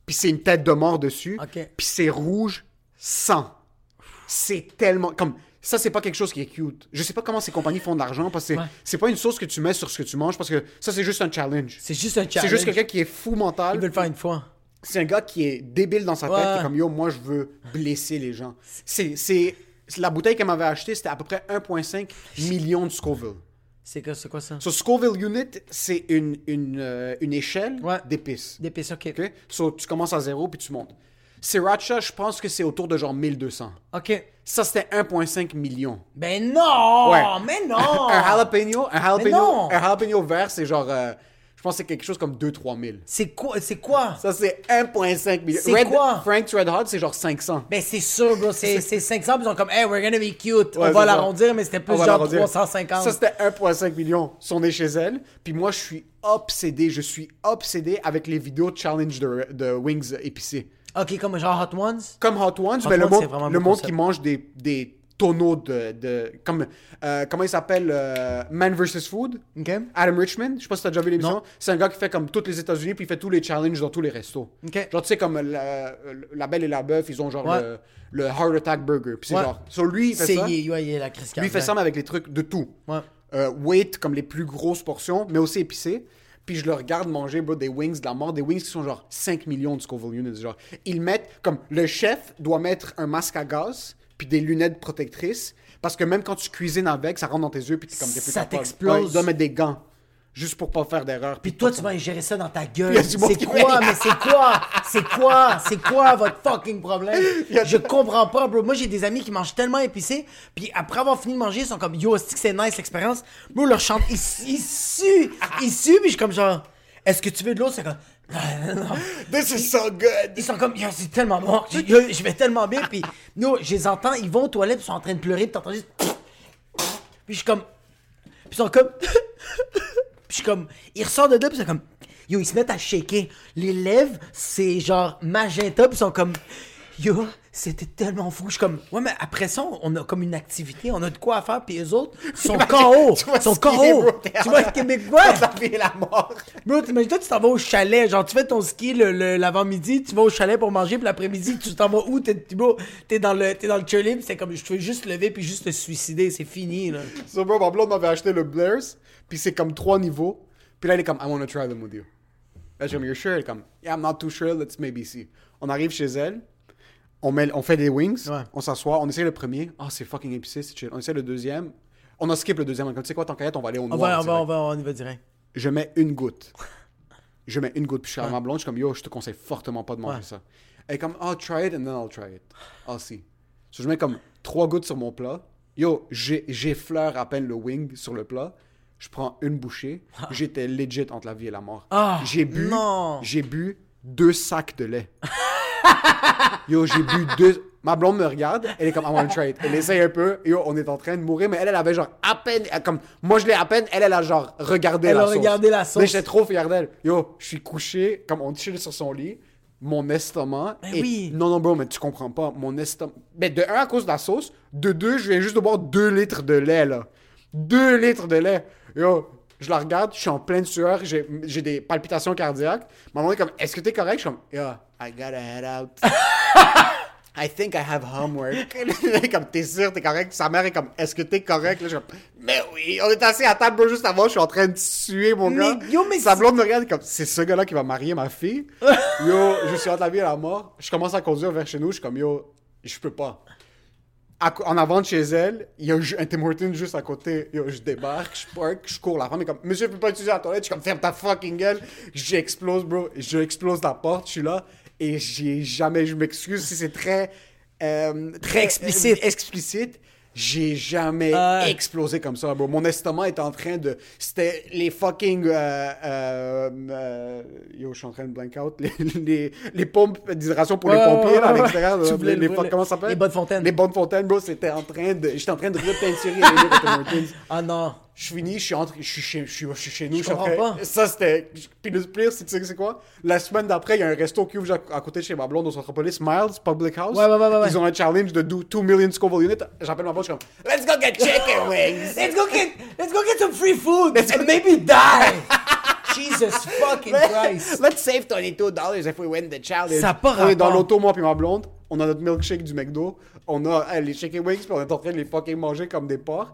puis c'est une tête de mort dessus, Ok. puis c'est rouge sang. C'est tellement comme ça c'est pas quelque chose qui est cute. Je sais pas comment ces compagnies font de l'argent parce que c'est- Ouais. c'est pas une sauce que tu mets sur ce que tu manges parce que ça c'est juste un challenge. C'est juste un challenge. C'est juste quelqu'un qui est fou mental. veulent le faire une fois. C'est un gars qui est débile dans sa tête, qui est comme yo, moi je veux blesser les gens. C'est c'est la bouteille qu'elle m'avait achetée, c'était à peu près 1.5 million de Scoville. C'est quoi, quoi ça? So Scoville Unit, c'est une, une, euh, une échelle Ouais. d'épices. D'épices, ok. OK? So, tu commences à zéro puis tu montes. Sriracha, je pense que c'est autour de genre 1200. Ok. Ça, c'était 1,5 million. Ben non! Ouais. Mais non! Un jalapeno, un jalapeno, un jalapeno vert, c'est genre, euh, pense que c'est quelque chose comme 2-3 000. C'est quoi? C'est quoi? Ça, c'est 1,5 million. C'est quoi? Frank's Red Hot, c'est genre 500. Ben c'est sûr, bro. C'est c'est 500, puis ils sont comme, hey, we're gonna be cute. Ouais, On va l'arrondir, mais c'était plus On genre l'arrondir. 350. Ça, c'était 1,5 million. Si on est chez elle. Puis moi, je suis obsédé. Je suis obsédé avec les vidéos challenge de, de wings épicés. ok, comme genre Hot Ones? Comme Hot Ones, Hot mais le Ones, monde, le monde qui mange des, des tonneaux de... de comme, euh, comment il s'appelle? euh, Man vs. Food? Adam Richman, je sais pas si t'as déjà vu l'émission. C'est un gars qui fait comme toutes les États-Unis, puis il fait tous les challenges dans tous les restos. Ok. Genre, tu sais, comme la, la Belle et la Bœuf, ils ont genre Ouais. le, le Heart Attack Burger. Puis c'est Ouais. genre. So, lui, il fait ça. il, ouais, il est la crise Lui, il fait ça, mais avec les trucs de tout. Euh, weight, comme les plus grosses portions, mais aussi épicées. Puis je le regarde manger bro, des wings de la mort, des wings qui sont genre 5 millions de Scoville Units. Genre, ils mettent, comme le chef doit mettre un masque à gaz, puis des lunettes protectrices, parce que même quand tu cuisines avec, ça rentre dans tes yeux, puis t'es comme plus Ça t'explose. Ouais, il doit mettre des gants, juste pour pas faire d'erreur. Puis toi, tu vas ingérer ça dans ta gueule. C'est quoi? Mais c'est quoi? C'est quoi? C'est quoi votre fucking problème? Je comprends pas, bro. Moi, j'ai des amis qui mangent tellement épicé, puis après avoir fini de manger, ils sont comme, yo, que c'est nice l'expérience? Bro, leur chante, ils, ils suent, ils suent, puis je suis comme genre, est-ce que tu veux de l'eau? C'est comme. This is so good! Ils sont comme, c'est tellement bon. Je, je vais tellement bien. Puis, nous, je les entends, ils vont aux toilettes, ils sont en train de pleurer, puis t'entends juste. Puis je suis comme. Puis ils sont comme. puis je suis comme. Ils ressortent de là, puis ils sont comme. Yo, ils se mettent à shaker. Les lèvres, c'est genre magenta, puis ils sont comme. Yo, c'était tellement fou. Je suis comme. Ouais, mais après ça, on a comme une activité, on a de quoi à faire, puis eux autres, sont KO. Ils sont KO. Tu vois Québécois? La mort. Bro, t'imagines-toi, tu t'en vas au chalet, genre tu fais ton ski le- le- l'avant-midi, tu vas au chalet pour manger, puis l'après-midi, tu t'en vas où? T'es, t'es- dans le, t'es dans le c'est comme, je veux juste lever, puis juste te suicider, c'est fini, là. So, bro, ma blonde m'avait acheté le Blair's, puis c'est comme trois niveaux. Puis là, elle est comme, I want to try them with you. Là, je suis comme, you're sure? Elle est comme, yeah, I'm not too sure, let's maybe see. On arrive chez elle, on, met, on fait des wings, Ouais. on s'assoit, on essaie le premier. Ah, c'est fucking épicé, c'est chill. On essaie le deuxième. On a skip le deuxième. On tu sais quoi, ton cahier, on va aller au On noir. va, on va, on va, on y va direct. Je mets une goutte. Je mets une goutte. Puis je suis à ma blonde, je suis comme, yo, je te conseille fortement pas de manger ça. Elle est comme, oh, try it and then I'll try it. I'll see. So, je mets comme trois gouttes sur mon plat. Yo, j'effleure à peine le wing sur le plat. Je prends une bouchée. J'étais legit entre la vie et la mort. Ah, j'ai bu, j'ai bu deux sacs de lait. Yo, j'ai bu deux. Ma blonde me regarde, elle est comme, I want to try it. Elle essaye un peu, yo, on est en train de mourir, mais elle, elle avait genre à peine, elle- comme, moi je l'ai à peine, elle, elle a genre regardé Elle la a sauce. regardé la sauce. Mais j'étais trop fier d'elle. Yo, je suis couché, comme on chill sur son lit, mon estomac. Ben est- oui. Non, non, bro, mais tu comprends pas. Mon estomac. Mais de un, à cause de la sauce, de deux, je viens juste de boire deux litres de lait, là. Deux litres de lait. Yo, je la regarde, je suis en pleine sueur, j'ai des palpitations cardiaques. Maman est comme, est-ce que t'es correct? Je suis comme, yo, I gotta head out. I think I have homework. Comme, t'es sûr, t'es correct? Sa mère est comme, est-ce que t'es correct? Là, je mais oui, on est assis à table, bro, juste avant, je suis en train de suer, mon Mais, gars. yo, mais Sa blonde me regarde, comme, c'est ce gars-là qui va marier ma fille? yo, je suis entre la vie et la mort. Je commence à conduire vers chez nous, je suis comme, yo, je peux pas. À en avant de chez elle, il y a un Tim Hortons juste à côté. Yo, je débarque, je park, je cours. La femme est comme, monsieur, je peux pas utiliser la toilette. Je suis comme, ferme ta fucking gueule. J'explose, bro. Je explose la porte, je suis là. Et j'ai jamais, je m'excuse si c'est très, euh, Très explicite. euh, explicite. J'ai jamais Ouais. explosé comme ça, bro. Mon estomac est en train de. C'était les fucking. euh, Yo, je suis en train de blank out. Les, les, les pompes d'hydratation pour les pompiers, là, à l'extérieur. les, le- les- le- comment ça s'appelle? Les bonnes fontaines. Les bonnes fontaines, bro. C'était en train de. J'étais en train de repeinturer les. Ah non. Je suis fini, je suis, entre, je suis, chez, je suis, je suis chez nous. Je comprends pas. Ça, c'était. Puis le pire, c'est, tu sais c'est quoi? La semaine d'après, il y a un resto qui ouvre à, à côté de chez ma blonde au Centropolis, Miles Public House. Ouais, ouais, ouais. Ils ont un challenge de 2 million Scoville units. J'appelle ma blonde, je suis comme, let's go get chicken wings! Let's go get let's go get some free food and maybe die. Jesus fucking Christ. Let's save $22 if we win the challenge. Ça pas on est dans l'auto, moi puis ma blonde. On a notre milkshake du McDo. On a les chicken wings, puis on est en train de les fucking manger comme des porcs.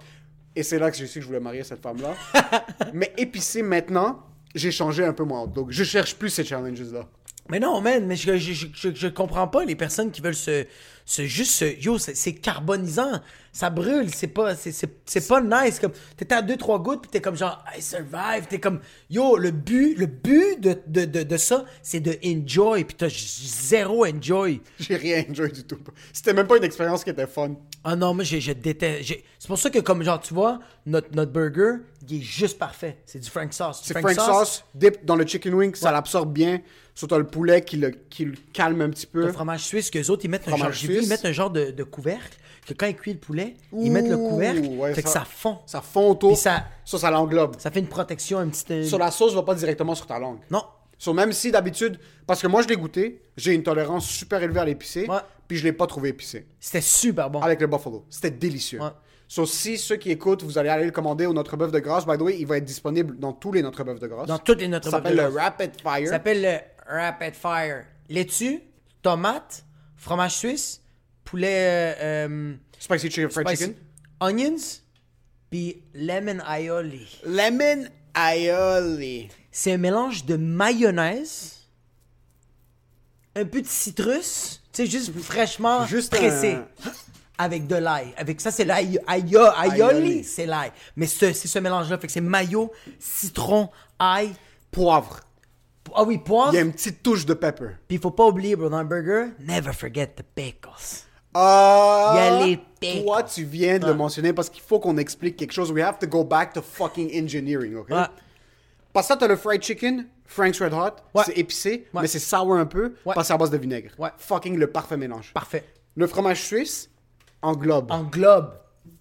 Et c'est là que j'ai su que je voulais marier cette femme-là. Mais épicé maintenant, j'ai changé un peu mon outlook. Je cherche plus ces challenges-là. Mais non, man, mais je, je, je, je- je comprends pas les personnes qui veulent se, se juste se, yo, c'est carbonisant, ça brûle, c'est pas, c'est- pas nice, comme, t'étais à 2-3 gouttes, pis t'es comme genre, I survive, t'es comme, yo, le but, le but de, de, de, de ça, c'est de enjoy, pis t'as zéro enjoy. J'ai rien enjoy du tout. C'était même pas une expérience qui était fun. Ah non, moi, je, je déteste, c'est pour ça que, comme, genre, tu vois, notre, notre burger, il est juste parfait, c'est du Frank sauce. Du C'est Frank sauce, dip dans le chicken wing, ça l'absorbe bien. Surtout le poulet qui le, qui le calme un petit peu. Le fromage suisse, qu'eux autres, ils mettent un genre, Fromage j'ai vu, suisse. ils mettent un genre de, de couvercle, que quand ils cuisent le poulet, ils mettent le couvercle, ouais, fait que ça fond. Ça fond autour. Ça- ça, ça l'englobe. Ça fait une protection, un petit... euh, Sur la sauce va pas directement sur ta langue. Non. So, même si d'habitude, parce que moi je l'ai goûté, j'ai une tolérance super élevée à l'épicé, Ouais. Puis je l'ai pas trouvé épicé. C'était super bon. Avec le buffalo. C'était délicieux. Ouais. So, si ceux qui écoutent, vous allez aller le commander au Notre Bœuf de Grâce, by the way, il va être disponible dans tous les Notre Bœuf de Grâce. Dans toutes les Notre Ça Bœuf de s'appelle le Grâce. Rapid Fire. Ça s'appelle le Rapid Fire. Laitue, tomate, fromage suisse, poulet... euh, euh, Spicy chicken, fried spicy- chicken. Onions, puis lemon aioli. Lemon aioli. C'est un mélange de mayonnaise, un peu de citrus, sais, juste fraîchement Juste pressé. un- Avec de l'ail. Avec ça, c'est l'ail. aïe- Aioli, c'est l'ail. Mais ce- c'est ce mélange-là. Fait que c'est mayo, citron, ail. Poivre. Ah oui, poivre. Il y a une petite touche de pepper. Puis il faut pas oublier, bro, dans un burger, never forget the pickles. Ah, Il y a les pickles. Toi, tu viens de le mentionner parce qu'il faut qu'on explique quelque chose. We have to go back to fucking engineering, ok? Parce que ça, t'as le fried chicken, Frank's Red Hot, Ouais. c'est épicé, Ouais. mais c'est sour un peu, Ouais. parce que c'est à base de vinaigre. Fucking le parfait mélange. Parfait. Le fromage suisse, englobe. En globe.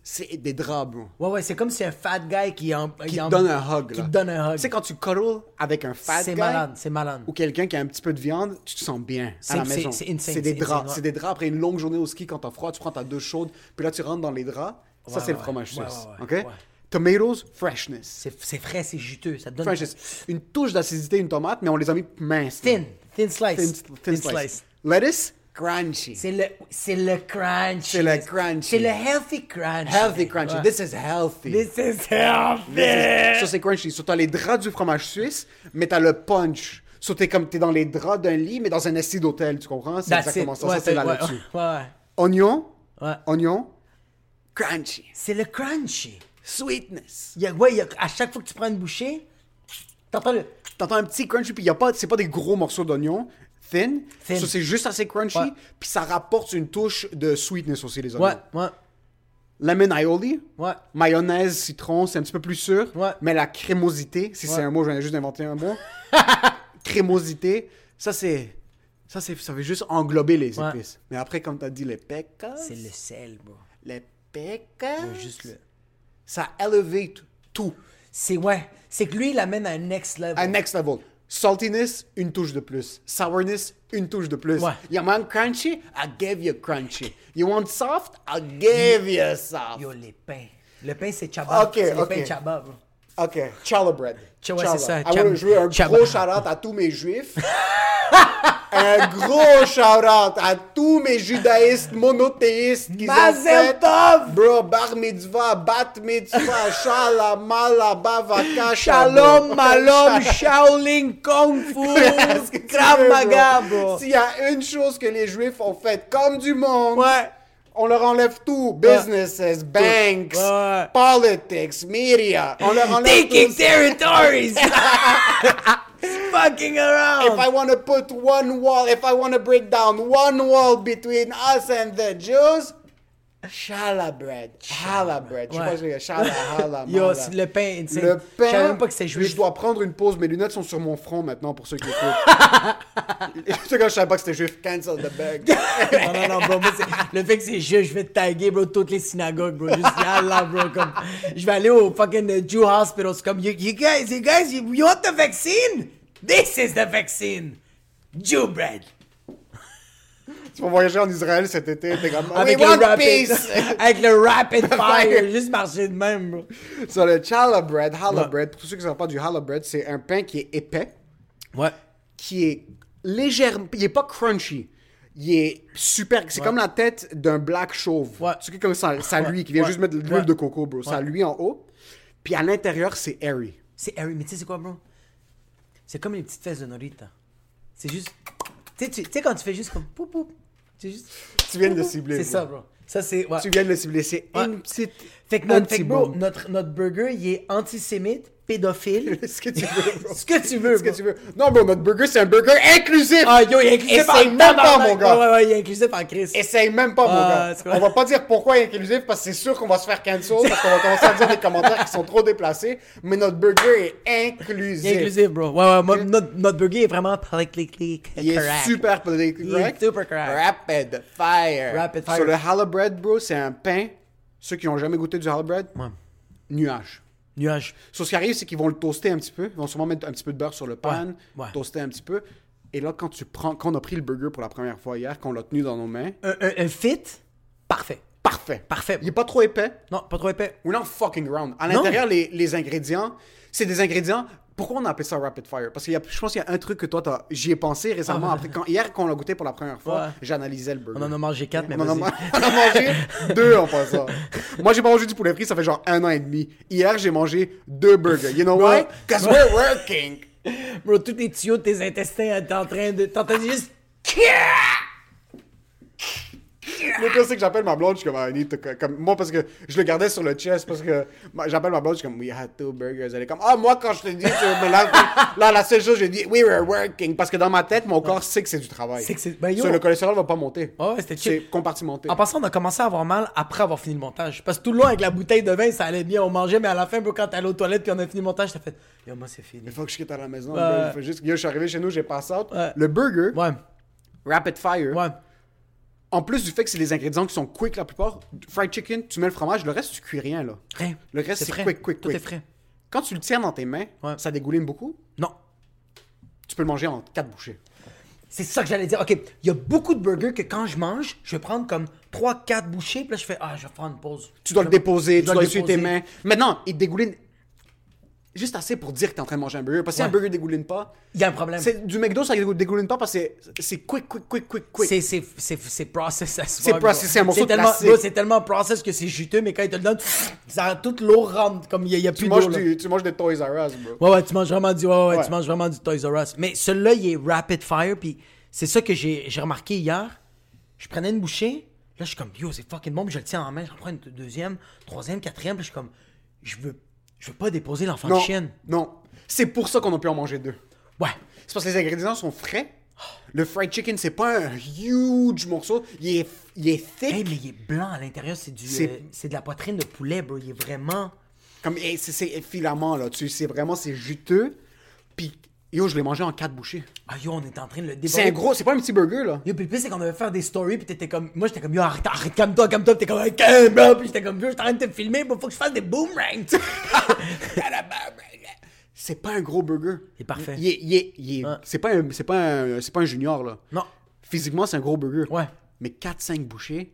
C'est des draps, bro. Ouais, ouais, c'est comme si un fat guy qui en. Qui en- te donne un hug, Qui te donne un hug. Tu sais, quand tu cuddles avec un fat C'est guy, malade, c'est malade. ou quelqu'un qui a un petit peu de viande, tu te sens bien à C'est- la c'est- maison. c'est insane, C'est des c'est draps. C'est des draps après une longue journée au ski quand t'as froid, tu prends ta douche chaude, puis là tu rentres dans les draps. Ça, Ouais, c'est le fromage ouais, suisse. OK? Tomatoes, freshness. C'est frais, c'est juteux. Ça te donne. Freshness. Une touche d'acidité, une tomate, mais on les a mis minces. Thin. Thin slice. Thin, thin slice. Lettuce, crunchy. C'est le, c'est le crunch. C'est le crunchy. C'est le healthy crunch. Healthy crunchy. Ouais. This is healthy. This is healthy. Ça, c'est crunchy. So, t'as les draps du fromage suisse, mais t'as le punch. So, t'es comme, t'es dans les draps d'un lit, mais dans un esti d'hôtel, tu comprends? C'est That's exactement it. ça. Ouais, ça, c'est là ouais, ouais. Oignon, Ouais. oignon, crunchy. C'est le crunchy. Sweetness. Il y a, ouais, il y a- à chaque fois que tu prends une bouchée, t'entends le. T'entends un petit crunchy, puis y a pas, c'est pas des gros morceaux d'oignon. Thin. Thin. So, c'est juste assez crunchy, Ouais. puis ça rapporte une touche de sweetness aussi, les oignons. Ouais, ouais, Lemon aioli. ouais. Mayonnaise, citron, c'est un petit peu plus sûr. Ouais. Mais la crémosité, si c'est un mot, je viens juste d'inventer un mot. crémosité, ça c'est. Ça, c'est, ça veut juste englober les épices. Mais après, comme tu as dit, les pecas. C'est le sel, bro. Les pecas. Juste le. Ça elevate tout. C'est, ouais. C'est que lui, il amène à un next level. À next level. Saltiness, une touche de plus. Sourness, une touche de plus. Ouais. You want crunchy? I'll give you crunchy. You want soft? I'll give you soft. Yo, les pains. Le pain, c'est chaba. Ok, c'est ok. les pains chaba, bro. OK, challah bread. Ch- ouais, Challah. c'est ça, Ah je veux un gros shout-out à tous mes juifs. un gros shout-out à tous mes judaïstes monothéistes qui ont fait... tov! Bro, bar mitzvah, bat mitzvah, shalom, malaba, vaka, Shalom, malom, Shaolin, Kung Fu, Krav Maga, bro. S'il y a une chose que les juifs ont faite comme du monde, Ouais. on leur enlève tout. Businesses, banks, Ouais. politics, media. On leur enlève Taking territories. Fucking around. If I want to put one wall, if I want to break down one wall between us and the Jews, Challah bread. Challah bread. Je sais pas si c'est challah, challah, Yo, le pain, Le pain. Je savais même pas que c'était juif. Je dois prendre une pause. Mes lunettes sont sur mon front maintenant pour ceux qui écoutent. C'est quand je savais pas que c'était juif. Cancel the bag. non, non, non, bro. moi, le fait que c'est juste, je vais te taguer, bro, toutes les synagogues, bro. Juste là, bro. Comme, je vais aller au fucking Jew hospital. C'est comme, you, you guys, you guys, you, you want the vaccine? This is the vaccine. Jew bread. tu vas voyager en Israël cet été. T'es comme. Avec We le want rapid, peace. avec le rapid fire. juste marcher de même, bro. Sur le challah bread, challah Ouais. bread, pour ceux qui ne savent pas du challah bread, c'est un pain qui est épais, Ouais. qui est légèrement. Il est pas crunchy. Il est super. C'est comme la tête d'un black chauve. Ouais. C'est comme ça, ça lui, qui vient Ouais. juste mettre de l'huile de coco, bro. Ça lui en haut. Puis à l'intérieur, c'est airy. C'est Harry, mais tu sais c'est quoi, bro? C'est comme les petites fesses de Norita. C'est juste. Tu sais, quand tu fais juste comme pou pou. Juste. Tu viens de le cibler. C'est ça, bro. Ça, c'est. Ouais. Tu viens de le cibler. C'est Ouais. une petite. Fait que, notre, fait que, bro, notre, notre burger, il est antisémite, pédophile. Ce que tu veux, bro. Ce que tu veux, Ce que tu veux. Non, bro, notre burger, c'est un burger inclusif. Ah, yo, il est inclusif Essaye en même pas, mon gars. Ouais, ouais, il est inclusif en crise. Essaye même pas, mon Ah, gars. On va pas dire pourquoi il est inclusif parce que c'est sûr qu'on va se faire cancel parce qu'on va commencer à dire des commentaires qui sont trop déplacés. Mais notre burger est inclusif. Il est inclusif, bro. Ouais, ouais, moi, notre, notre burger est vraiment politically correct. Il est super politically Il est correct. super correct. Rapid fire. Rapid fire. Sur le challah bread, bro, c'est un pain. Ceux qui ont jamais goûté du challah bread, Ouais. nuage. Nuage. So, ce qui arrive, c'est qu'ils vont le toaster un petit peu. Ils vont sûrement mettre un petit peu de beurre sur le pan, Ouais, ouais. toaster un petit peu. Et là, quand tu prends, quand on a pris le burger pour la première fois hier, qu'on l'a tenu dans nos mains, Un, un, un fit, parfait. parfait. Parfait. Il est pas trop épais. Non, pas trop épais. We're not fucking around. À l'intérieur, les, les ingrédients, c'est des ingrédients. Pourquoi on a appelé ça rapid fire? Parce que je pense qu'il y a un truc que toi, t'as- j'y ai pensé récemment. Après, quand, hier, quand on l'a goûté pour la première fois, Ouais. j'analysais le burger. On en a mangé quatre, mais On en a, on mangé deux en passant. Moi, j'ai pas mangé du poulet frit, ça fait genre un an et demi. Hier, j'ai mangé deux burgers. You know why? Because we're working. Bro, tous les tuyaux de tes intestins, t'es en train de. T'entends juste. Le pire, c'est que j'appelle ma blonde, je suis comme, I need to- comme, moi, parce que je le gardais sur le chest, parce que j'appelle ma blonde, je suis comme, we had two burgers. Elle est comme, ah, moi, quand je te dis, tu me là, là, la seule chose, j'ai dit, we were working, parce que dans ma tête, mon corps sait que c'est du travail. C'est que c'est- ben, yo. So, le cholestérol va pas monter. Ouais, ouais, c'était C'est compartimenté. En passant, on a commencé à avoir mal après avoir fini le montage. Parce que tout le long, avec la bouteille de vin, ça allait bien, on mangeait, mais à la fin, quand t'allais aux toilettes puis on a fini le montage, t'as fait Yo, moi, c'est fini. Il faut que je quitte à la maison. Ouais. bro. Il faut juste, yo, je suis arrivé chez nous, j'ai passé out. Ouais. Le burger, Ouais, rapid fire, ouais. En plus du fait que c'est des ingrédients qui sont quick la plupart, fried chicken, tu mets le fromage, le reste, tu cuis rien, là. Rien. Le reste, c'est quick, quick, Tout quick. est frais. Quand tu le tiens dans tes mains, Ouais. ça dégouline beaucoup? Non. Tu peux le manger en quatre bouchées. C'est ça que j'allais dire. OK, il y a beaucoup de burgers que quand je mange, je vais prendre comme 3-4 bouchées, puis là, je fais Ah, je vais prendre une pause. Tu dois le déposer, tu dois dois le essuyer tes déposer. mains. Maintenant, il dégouline juste assez pour dire que t'es en train de manger un burger. Parce que si Ouais. un burger dégouline pas, Il y a un problème. c'est du McDo, ça dégouline pas parce que c'est- quick, quick, quick, quick, quick. C'est, c'est, c'est, c'est process C'est process, c'est un morceau de tellement, c'est tellement process que c'est juteux, mais quand ils te le donnent, ça, toute l'eau rentre, comme il y a, y plus d'eau. tu manges des Toys R Us, bro. Ouais, ouais, tu manges vraiment du, ouais, ouais, Ouais. tu manges vraiment du Toys R Us. Mais celui-là, il est rapid fire, puis c'est ça que j'ai, j'ai remarqué hier. Je prenais une bouchée, là, je suis comme, yo, c'est fucking bon, puis je le tiens en main, je reprends une deuxième, troisième, quatrième, puis je suis comme, je veux, je veux pas déposer l'enfant de chienne. non. C'est pour ça qu'on a pu en manger deux. Ouais. C'est parce que les ingrédients sont frais. Le fried chicken, c'est pas un huge morceau. Il est, il est thick. Hey, mais il est blanc à l'intérieur, c'est du, C'est- euh, c'est de la poitrine de poulet, bro, il est vraiment... Comme, et c'est, c'est filament, là. Tu sais, vraiment, c'est juteux. Puis, yo, je l'ai mangé en quatre bouchées. Ah, yo, on est en train de le déballer. C'est un gros, c'est pas un petit burger, là. Yo, puis le pire, c'est qu'on devait faire des stories, puis t'étais comme. Moi, j'étais comme, yo, arrête, arrête, calme-toi, calme-toi, puis t'es comme, calme, puis j'étais comme, yo, j'étais en train de te filmer, bro, faut que je fasse des boomerangs. C'est pas un gros burger. Il est parfait. Il est, il est- il est- Ouais. c'est pas un, c'est pas un, c'est pas un junior, là. non. Physiquement, c'est un gros burger. Ouais. Mais 4-5 bouchées,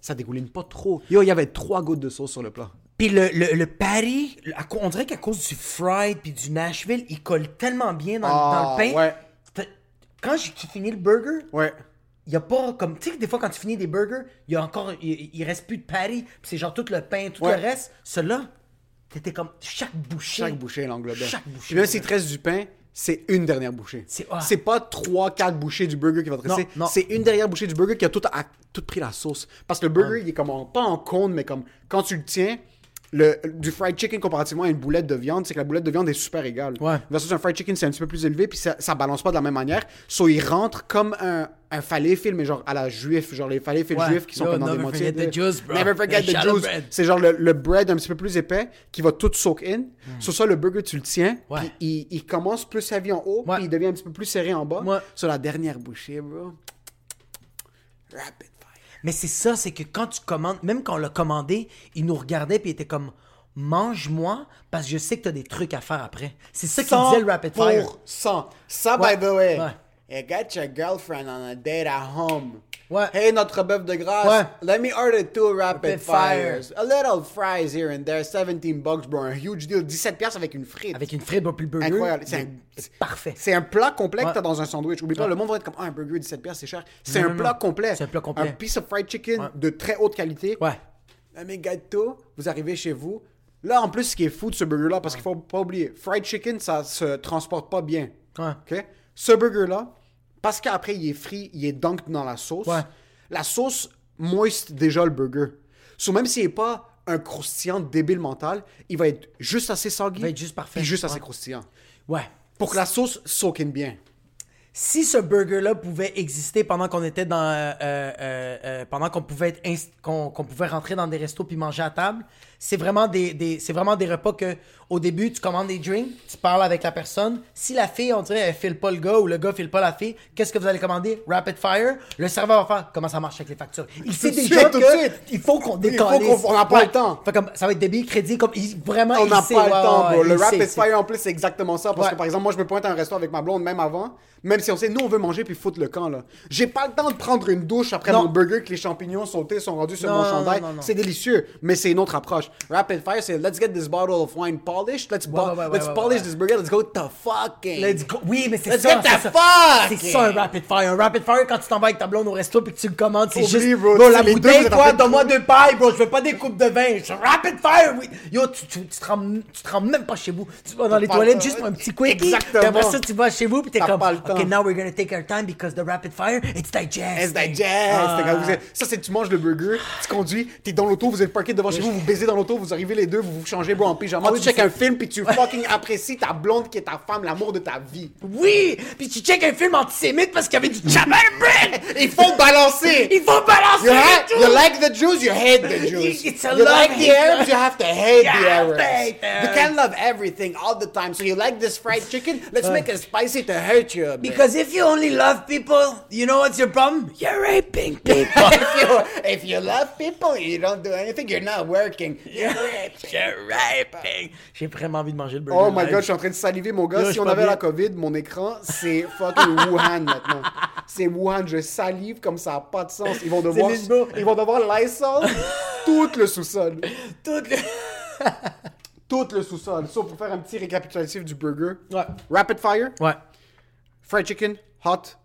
ça dégouline pas trop. Yo, il y avait trois gouttes de sauce sur le plat. Puis le, le, le patty, on dirait qu'à cause du fried puis du Nashville, il colle tellement bien dans, Ah, dans le pain. ouais. Quand j'ai fini le burger, Ouais. il y a pas comme. Tu sais que des fois, quand tu finis des burgers, il y a encore. Il, il reste plus de patty, puis c'est genre tout le pain, tout Ouais. le reste. Celui-là, t'étais comme. Chaque bouchée. Chaque bouchée l'englobait. Chaque bouchée. Puis même s'il te reste du pain, c'est une dernière bouchée. C'est- ah. C'est pas 3-4 bouchées du burger qui va te Non, rester. non. C'est une dernière bouchée du burger qui a tout, a- tout pris la sauce. Parce que le burger, il est comme en- pas en cône, mais comme quand tu le tiens, le, du fried chicken comparativement à une boulette de viande, c'est que la boulette de viande est super égale. Ouais. Versus un fried chicken, c'est un petit peu plus élevé, puis ça, ça balance pas de la même manière. So, il rentre comme un, un falafel, mais genre à la juif, genre les falafels Ouais. juifs qui sont Yo, comme dans des never moitiés. forget de- the juice, bro. Never forget The the juice. C'est genre le, le bread un petit peu plus épais qui va tout soak in. Sur ça, le burger, tu le tiens, Ouais. puis il, il commence plus heavy en haut, puis il devient un petit peu plus serré en bas. Sur la dernière bouchée, bro. Rapid. Mais c'est ça, c'est que quand tu commandes, même quand on l'a commandé, il nous regardait puis il était comme mange-moi parce que je sais que t'as des trucs à faire après. C'est ça qu'il disait le rapid fire. 100%. Ça, Ouais. by the way. Ouais. You got your girlfriend on a date at home. Ouais. Hey, notre bœuf de grâce. Ouais. Let me order two rapid, Rapid fire. fires. A little fries here and there. 17 bucks, bro. Un huge deal. 17 piastres avec une frite. Avec une frite, bro, puis le burger. Incroyable. C'est parfait. C'est un plat complet que Ouais. t'as dans un sandwich. Oublie pas, le monde va être comme, ah, un burger 17 piastres, c'est cher. C'est un non, plat non. complet. C'est un plat complet. Un piece of fried chicken Ouais. de très haute qualité. Ouais. Un méga gâteau, vous arrivez chez vous. Là, en plus, ce qui est fou de ce burger-là, parce qu'il faut pas oublier, fried chicken, ça se transporte pas bien. Ouais. OK? Ce burger-là, parce qu'après, il est frit, il est dunked dans la sauce. Ouais. La sauce moist déjà le burger. So, même s'il n'est pas un croustillant débile mental, il va être juste assez soggy. Il va être juste parfait. Puis juste assez croustillant. Ouais. Pour que la sauce soak in bien. Si ce burger-là pouvait exister pendant qu'on était dans, euh, euh, euh, euh, pendant qu'on pouvait être qu'on qu'on pouvait rentrer dans des restos puis manger à table, c'est vraiment des, des- c'est vraiment des repas que au début tu commandes des drinks, tu parles avec la personne. Si la fille, on dirait, elle file pas le gars ou le gars file pas la fille, qu'est-ce que vous allez commander? Rapid fire. Le serveur va faire comment ça marche avec les factures? Il sait déjà que il faut qu'on faut décolle. qu'on- on n'a pas le temps. Fait comme ça va être débit crédit comme il, vraiment On il n'a pas le temps, ouais, bro. il Le rapid il fire, en plus, c'est exactement ça. Parce Ouais. que, par exemple, moi, je me pointe à un resto avec ma blonde, même avant. Même si on sait, nous, on veut manger puis foutre le camp, là. J'ai pas le temps de prendre une douche après Non. mon burger que les champignons sautés sont rendus sur Non, mon chandail. C'est délicieux, mais c'est une autre approche. Rapid fire, c'est let's get this bottle of wine polished. Let's, Ouais, ouais, ouais, let's polish this burger. Let's go to fucking. Let's go. Oui, mais c'est Let's ça. get the fuck! C'est ça un rapid fire. Un rapid fire quand tu t'en vas avec ta blonde au resto puis que tu le commandes, c'est juste. bro, Bro, la bouteille, de donne-moi deux pailles, bro. Je veux pas des coupes de vin. Je rapid fire, oui. Yo, tu, tu, tu te rends, tu te rends même pas chez vous. Tu vas dans les toilettes juste pour un petit quickie. Exactement. Après ça, tu vas chez vous puis t'es comme. Now we're gonna take our time because the rapid fire, it's digest. It's digest. Ah. Vous êtes- Ça, c'est tu manges le burger, tu conduis, t'es dans l'auto, vous êtes parqué devant chez vous, vous baisez dans l'auto, vous arrivez les deux, vous vous changez bro, en pyjama, Ah tu check un film, puis tu fucking apprécies ta blonde qui est ta femme, l'amour de ta vie. Oui! Puis tu check un film antisémite parce qu'il y avait du bread! Il faut balancer! Il faut balancer tout! you like the Jews, you hate the Jews. It's a you like the. Arabs, you have to hate You the Arabs. hate. You can't love everything all the time. So you like this fried chicken? Let's make it spicy to hurt you bit. Because if you only love people, you know what's your problem? You're raping people. if you if you love people, you don't do anything. You're not working. You're raping. You're raping. J'ai vraiment envie de manger le burger. Oh my live. god, je suis en train de saliver, mon gars. Yo, si on avait bien. la COVID, mon écran, c'est fucking Wuhan maintenant. C'est Wuhan, je salive comme ça n'a pas de sens. Ils vont devoir, ils vont devoir Lysol tout le sous-sol. Tout le... Tout le sous-sol. Ça, pour faire un petit récapitulatif du burger. Ouais. Rapid fire, Ouais. Fried chicken, hot,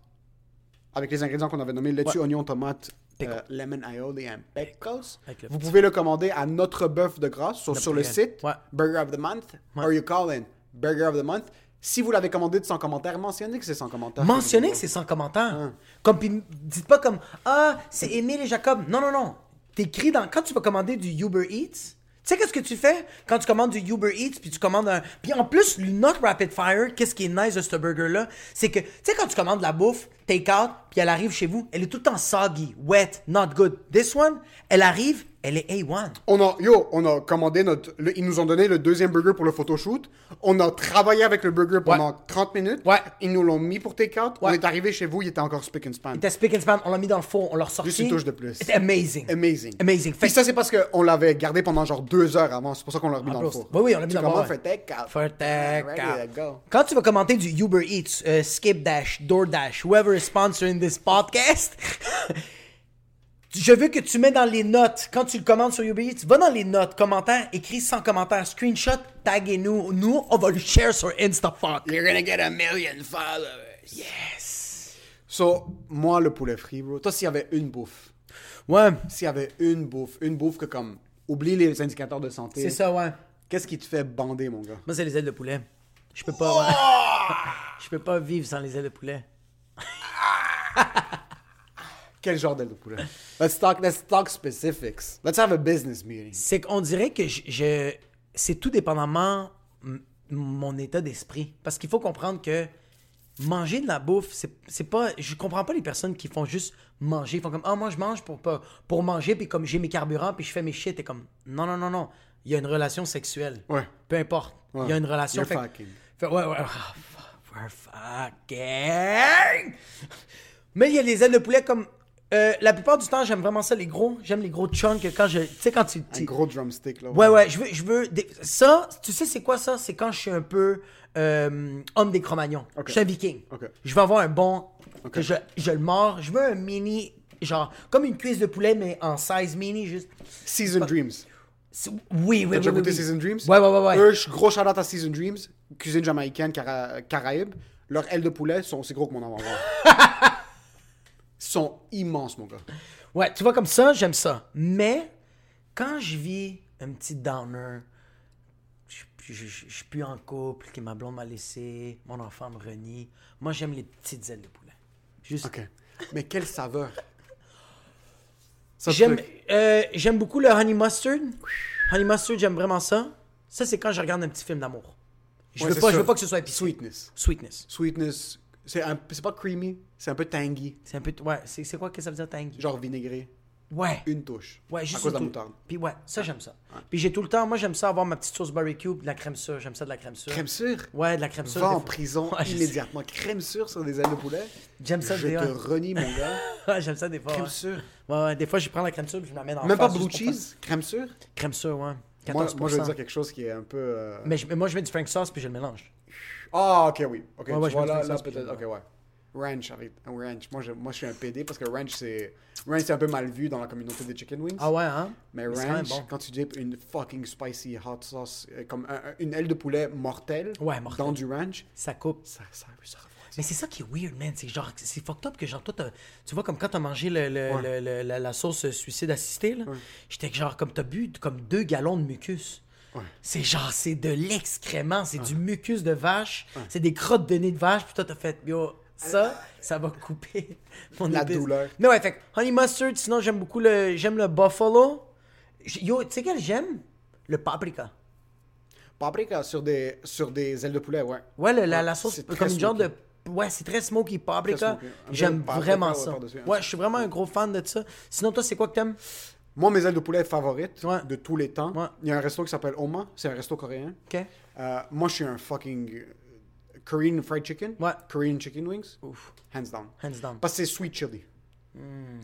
avec les ingrédients qu'on avait nommés, laitue, Ouais. oignon, tomate, euh, lemon aioli and pickles. Vous pouvez le commander à notre bœuf de grâce sur, sur le site Ouais. Burger of the Month or you call in Burger of the Month. Si vous l'avez commandé de 100 commentaires, mentionnez que c'est 100 commentaires. Mentionnez que c'est sans commentaire. Hein. Comme, puis dites pas comme Ah, c'est Émile et Jacob. Non, non, non. T'écris dans. Quand tu vas commander du Uber Eats, sais qu'est-ce que tu fais quand tu commandes du Uber Eats puis tu commandes un. Puis en plus, notre Rapid Fire, qu'est-ce qui est nice de ce burger-là, c'est que, tu sais, quand tu commandes de la bouffe, take out, puis elle arrive chez vous, elle est tout le temps soggy, wet, not good. This one, elle arrive, elle est A1. On a, yo, on a commandé notre. le- ils nous ont donné le deuxième burger pour le photoshoot. On a travaillé avec le burger pendant 30 minutes. Ouais. Ils nous l'ont mis pour take-out. On Ouais. est arrivé chez vous, il était encore spick and span. Il était speak and span, on l'a mis dans le four, on l'a ressorti. Juste une touche de plus. C'était amazing. Amazing. Amazing. Fait Puis ça, c'est parce qu'on l'avait gardé pendant genre deux heures avant. C'est pour ça qu'on l'a remis dans le four. oui, oui, on l'a mis dans le four, for take-out. For take Ready to go. Quand tu vas commenter du Uber Eats, euh, Skip Dash, DoorDash, whoever sponsoring this podcast, je veux que tu mets dans les notes, quand tu le commandes sur Uber Eats, va dans les notes, commentaires, écris sans commentaire, screenshot, taguez-nous. Nous, on va le share sur InstaFuck. You're gonna get a million followers. Yes. So, moi, le poulet frit, bro. Toi, s'il y avait une bouffe, Ouais, s'il y avait une bouffe, une bouffe que comme, oublie les indicateurs de santé. c'est ça, ouais. Qu'est-ce qui te fait bander, mon gars? Moi, c'est les ailes de poulet. Je peux pas. ouais. Je peux pas vivre sans les ailes de poulet. Quel genre de poulet? Let's talk, let's talk specifics. Let's have a business meeting. C'est qu'on dirait que je, je- c'est tout dépendamment mon état d'esprit. Parce qu'il faut comprendre que manger de la bouffe, c'est, pas. Je comprends pas les personnes qui font juste manger. Ils font comme Ah, moi je mange pour, pour manger, puis comme j'ai mes carburants, puis je fais mes shit. Et comme Non, non, non, non. Il y a une relation sexuelle. Ouais. Peu importe. Il y a une relation. You're Fait- fucking. fait- ouais, ouais. Fuck, we're fucking. Mais il y a les ailes de poulet comme. euh, la plupart du temps, j'aime vraiment ça, les gros. J'aime les gros chunks. Quand je, tu sais, quand tu. Un gros drumstick, là. Ouais, ouais, je veux, je veux des- ça, tu sais c'est quoi ça? C'est quand je suis un peu euh, homme des Cro-Magnons. Je suis un viking. Ok. Je veux avoir un bon, que je, je le mords. Je veux un mini, genre, comme une cuisse de poulet, mais en size mini, juste. Season Dreams. Oui, oui, oui. Déjà oui, goûté oui. Season Dreams? Ouais, ouais, ouais. ouais. Eux, gros shout-out à Season Dreams, cuisine jamaïcaine, cara- caraïbe. Leurs ailes de poulet sont aussi gros que mon avant-bras. Sont immenses, mon gars. Ouais, tu vois, comme ça, j'aime ça. Mais, quand je vis un petit downer, je, je, je- je suis plus en couple, que ma blonde m'a laissé, mon enfant me renie, moi, j'aime les petites ailes de poulet. Juste, OK. Mais quelle saveur? J'aime, euh, j'aime beaucoup le honey mustard. Honey mustard, j'aime vraiment ça. Ça, c'est quand je regarde un petit film d'amour. Je, Ouais, veux pas, je veux pas que ce soit épicé. Sweetness. Sweetness. Sweetness. C'est un- c'est pas creamy, c'est un peu tangy. C'est un peu. Ouais, c'est, c'est quoi que ça veut dire tangy? Genre vinaigré. Ouais. Une touche. Ouais, à juste cause de la moutarde. Puis ouais, ça, j'aime ça. Puis j'ai tout le temps, moi, j'aime ça avoir ma petite sauce barbecue, de la crème sûre. J'aime ça de la crème sûre. Crème sûre? Ouais, de la crème sûre. Va en prison Ouais, immédiatement. Crème sûre sur des ailes de poulet? J'aime ça Je des te ouais. renie, mon gars. Ouais, j'aime ça des fois. Crème sûre. Ouais, ouais, des fois, je prends la crème sûre, puis je la mets dans Même pas blue cheese, crème sûre. faire- Crème sûre, ouais. 14%. Moi, moi, je veux dire quelque chose qui est un peu. euh, mais, je- mais moi, je mets du Frank sauce, puis je le mélange. Ah, ok, oui. Ok, Ouais, tu vois là, peut-être. Ok, ouais. Ranch, avec un ranch. Moi je, moi, je suis un PD parce que ranch, c'est. Ranch, c'est un peu mal vu dans la communauté des chicken wings. Ah ouais, hein? Mais ranch, bon. quand tu dips une fucking spicy hot sauce, euh, comme un- un- une aile de poulet mortelle, Ouais, dans du ranch, Ça coupe. ça, ça. Mais c'est ça qui est weird, man. C'est genre, c'est fucked up que genre, toi, tu vois, comme quand t'as mangé le, le- Ouais. le- la sauce suicide assistée, là, j'étais genre, comme t'as bu comme deux gallons de mucus. Ouais. C'est genre, c'est de l'excrément, c'est du mucus de vache, c'est des crottes de nez de vache, puis toi, t'as fait, yo, ça, ça va couper mon La épice. douleur. Mais ouais, fait honey mustard, sinon, j'aime beaucoup le, j'aime le buffalo. Yo, tu sais quel j'aime? Le paprika. Paprika sur des, sur des ailes de poulet, ouais. Ouais, le- la, la sauce, comme une genre de. Ouais, c'est très smoky paprika. J'aime vraiment ça. Ouais, je suis vraiment un gros fan de ça. Sinon, toi, c'est quoi que t'aimes? Moi, mes ailes de poulet favorites Ouais. de tous les temps, Ouais. il y a un resto qui s'appelle Oma, c'est un resto coréen. Euh, moi, je suis un fucking euh, Korean fried chicken. Ouais. Korean chicken wings. Ouf. Hands down. Hands down. Parce que c'est sweet chili.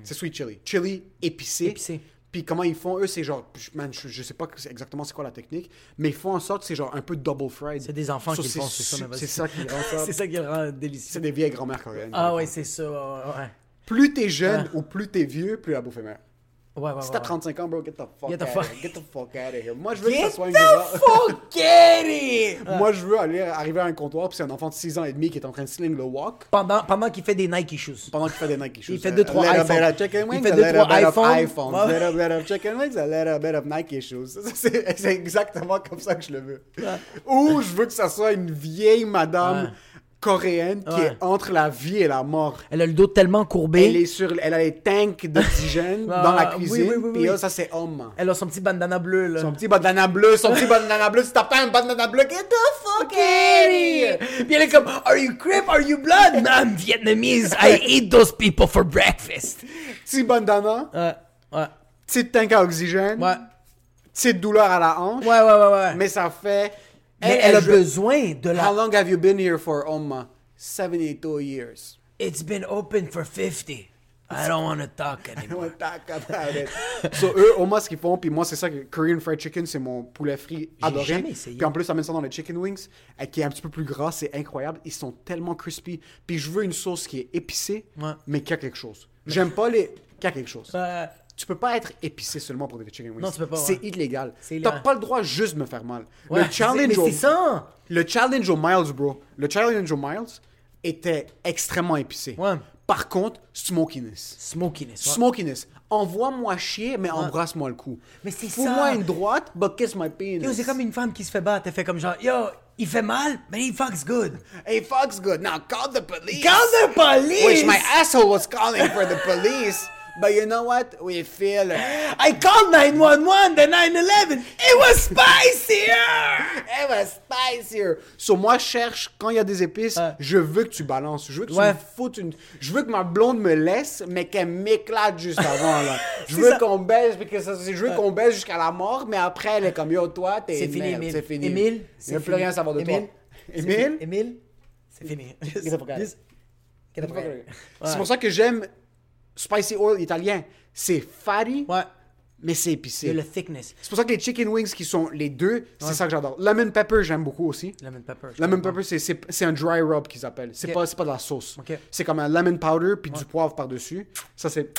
C'est sweet chili. Chili épicé. Épicé. Puis comment ils font, eux, c'est genre, man, je, je sais pas c'est exactement c'est quoi la technique, mais ils font en sorte, c'est genre un peu double fried. C'est des enfants So, qui le font, c'est ça. C'est qui rend ça. c'est ça qui le rend C'est délicieux. des vieilles grand-mères coréennes. Ah ouais, c'est ça. Ouais. Plus t'es jeune ou plus t'es vieux, plus la bouffe est meilleure. Ouais, ouais, Si t'as ouais. 35 ans, bro, get the fuck, Get the out of here. Get the fuck out of here. Moi, je veux que Get ça soit une the bizarre- fuck it! Moi, je veux aller arriver à un comptoir, puis c'est un enfant de 6 ans et demi qui est en train de sling le walk Pendant, pendant qu'il fait des Nike shoes. pendant qu'il fait des Nike shoes. Il fait deux, trois a little iPhones. bit of chicken Il fait a deux, little trois bit of iPhones. iPhones, a little bit of chicken wings, a little bit of Nike shoes. C'est exactement comme ça que je le veux. Ou je veux que ça soit une vieille madame. Coréenne qui Ouais. est entre la vie et la mort. Elle a le dos tellement courbé. Elle, est sur, elle a les tanks d'oxygène dans la cuisine, oui, oui, puis oui. là, ça c'est homme. Elle a son petit bandana bleu, là. Son petit bandana bleu, son petit bandana bleu, si t'as pas un bandana bleu, get the fuck here! Puis elle est comme, Are you Crip? Are you blood? No, I'm Vietnamese. I eat those people for breakfast. Petit bandana, Ouais, ouais, petite tank à oxygène, ouais. petite douleur à la hanche, Ouais, ouais, ouais, ouais. mais ça fait... Mais elle a besoin de How la. long have you been here for, Oma? 72 years. It's been open for 50. I don't want to talk I anymore. wanna talk about it. so, eux, Oma, ce qu'ils font, puis moi, c'est ça que Korean Fried Chicken, c'est mon poulet frit adoré. jamais essayé. Puis en plus, ça met ça dans les chicken wings, euh, qui est un petit peu plus gras, c'est incroyable. Ils sont tellement crispy. Puis je veux une sauce qui est épicée, Ouais. mais qui a quelque chose. J'aime pas les... qui a quelque chose. Euh, Tu peux pas être épicé seulement pour des chicken wings. Non, tu peux pas, C'est ouais. illégal. T'as pas le droit juste de me faire mal. ouais, le challenge Mais au... c'est ça. Le challenge au Miles, bro. Le challenge au Miles était extrêmement épicé. Ouais. Par contre, smokiness. Smokiness. ouais. Smokiness. envoie-moi chier, mais embrasse-moi le cou. Mais c'est Fous-moi ça. une droite, but kiss my penis. C'est comme une femme qui se fait battre. Elle fait comme genre, yo, il fait mal, mais il fucks good. Hey, fuck's good. Now call the police. Call the police! Which my asshole was calling for the police. But you know what? We feel. I called 911, the 911. It was spicier! It was spicier. So moi, je cherche, quand il y a des épices, Ouais. je veux que tu balances. Je veux que Ouais. tu me foutes une... Je veux que ma blonde me laisse, mais qu'elle m'éclate juste avant, là. Je veux qu'on baise, que ça, je veux qu'on baise jusqu'à la mort, mais après, elle est comme, yo, toi, t'es C'est fini, Émile. C'est fini. Émile, Il c'est n'y a plus fini. rien à savoir de Émile, toi. c'est Émile? fini. Émile, c'est fini. C'est pour ça que j'aime spicy oil italien. C'est fatty, Ouais. mais c'est Il y épicé. a le thickness. C'est pour ça que les chicken wings qui sont les deux, c'est ça que j'adore. Lemon pepper, j'aime beaucoup aussi. Lemon pepper. Lemon pepper, c'est- un dry rub qu'ils appellent. C'est Ok. pas, pas de la sauce. Ok. C'est comme un lemon powder puis du poivre par-dessus. Ça, c'est.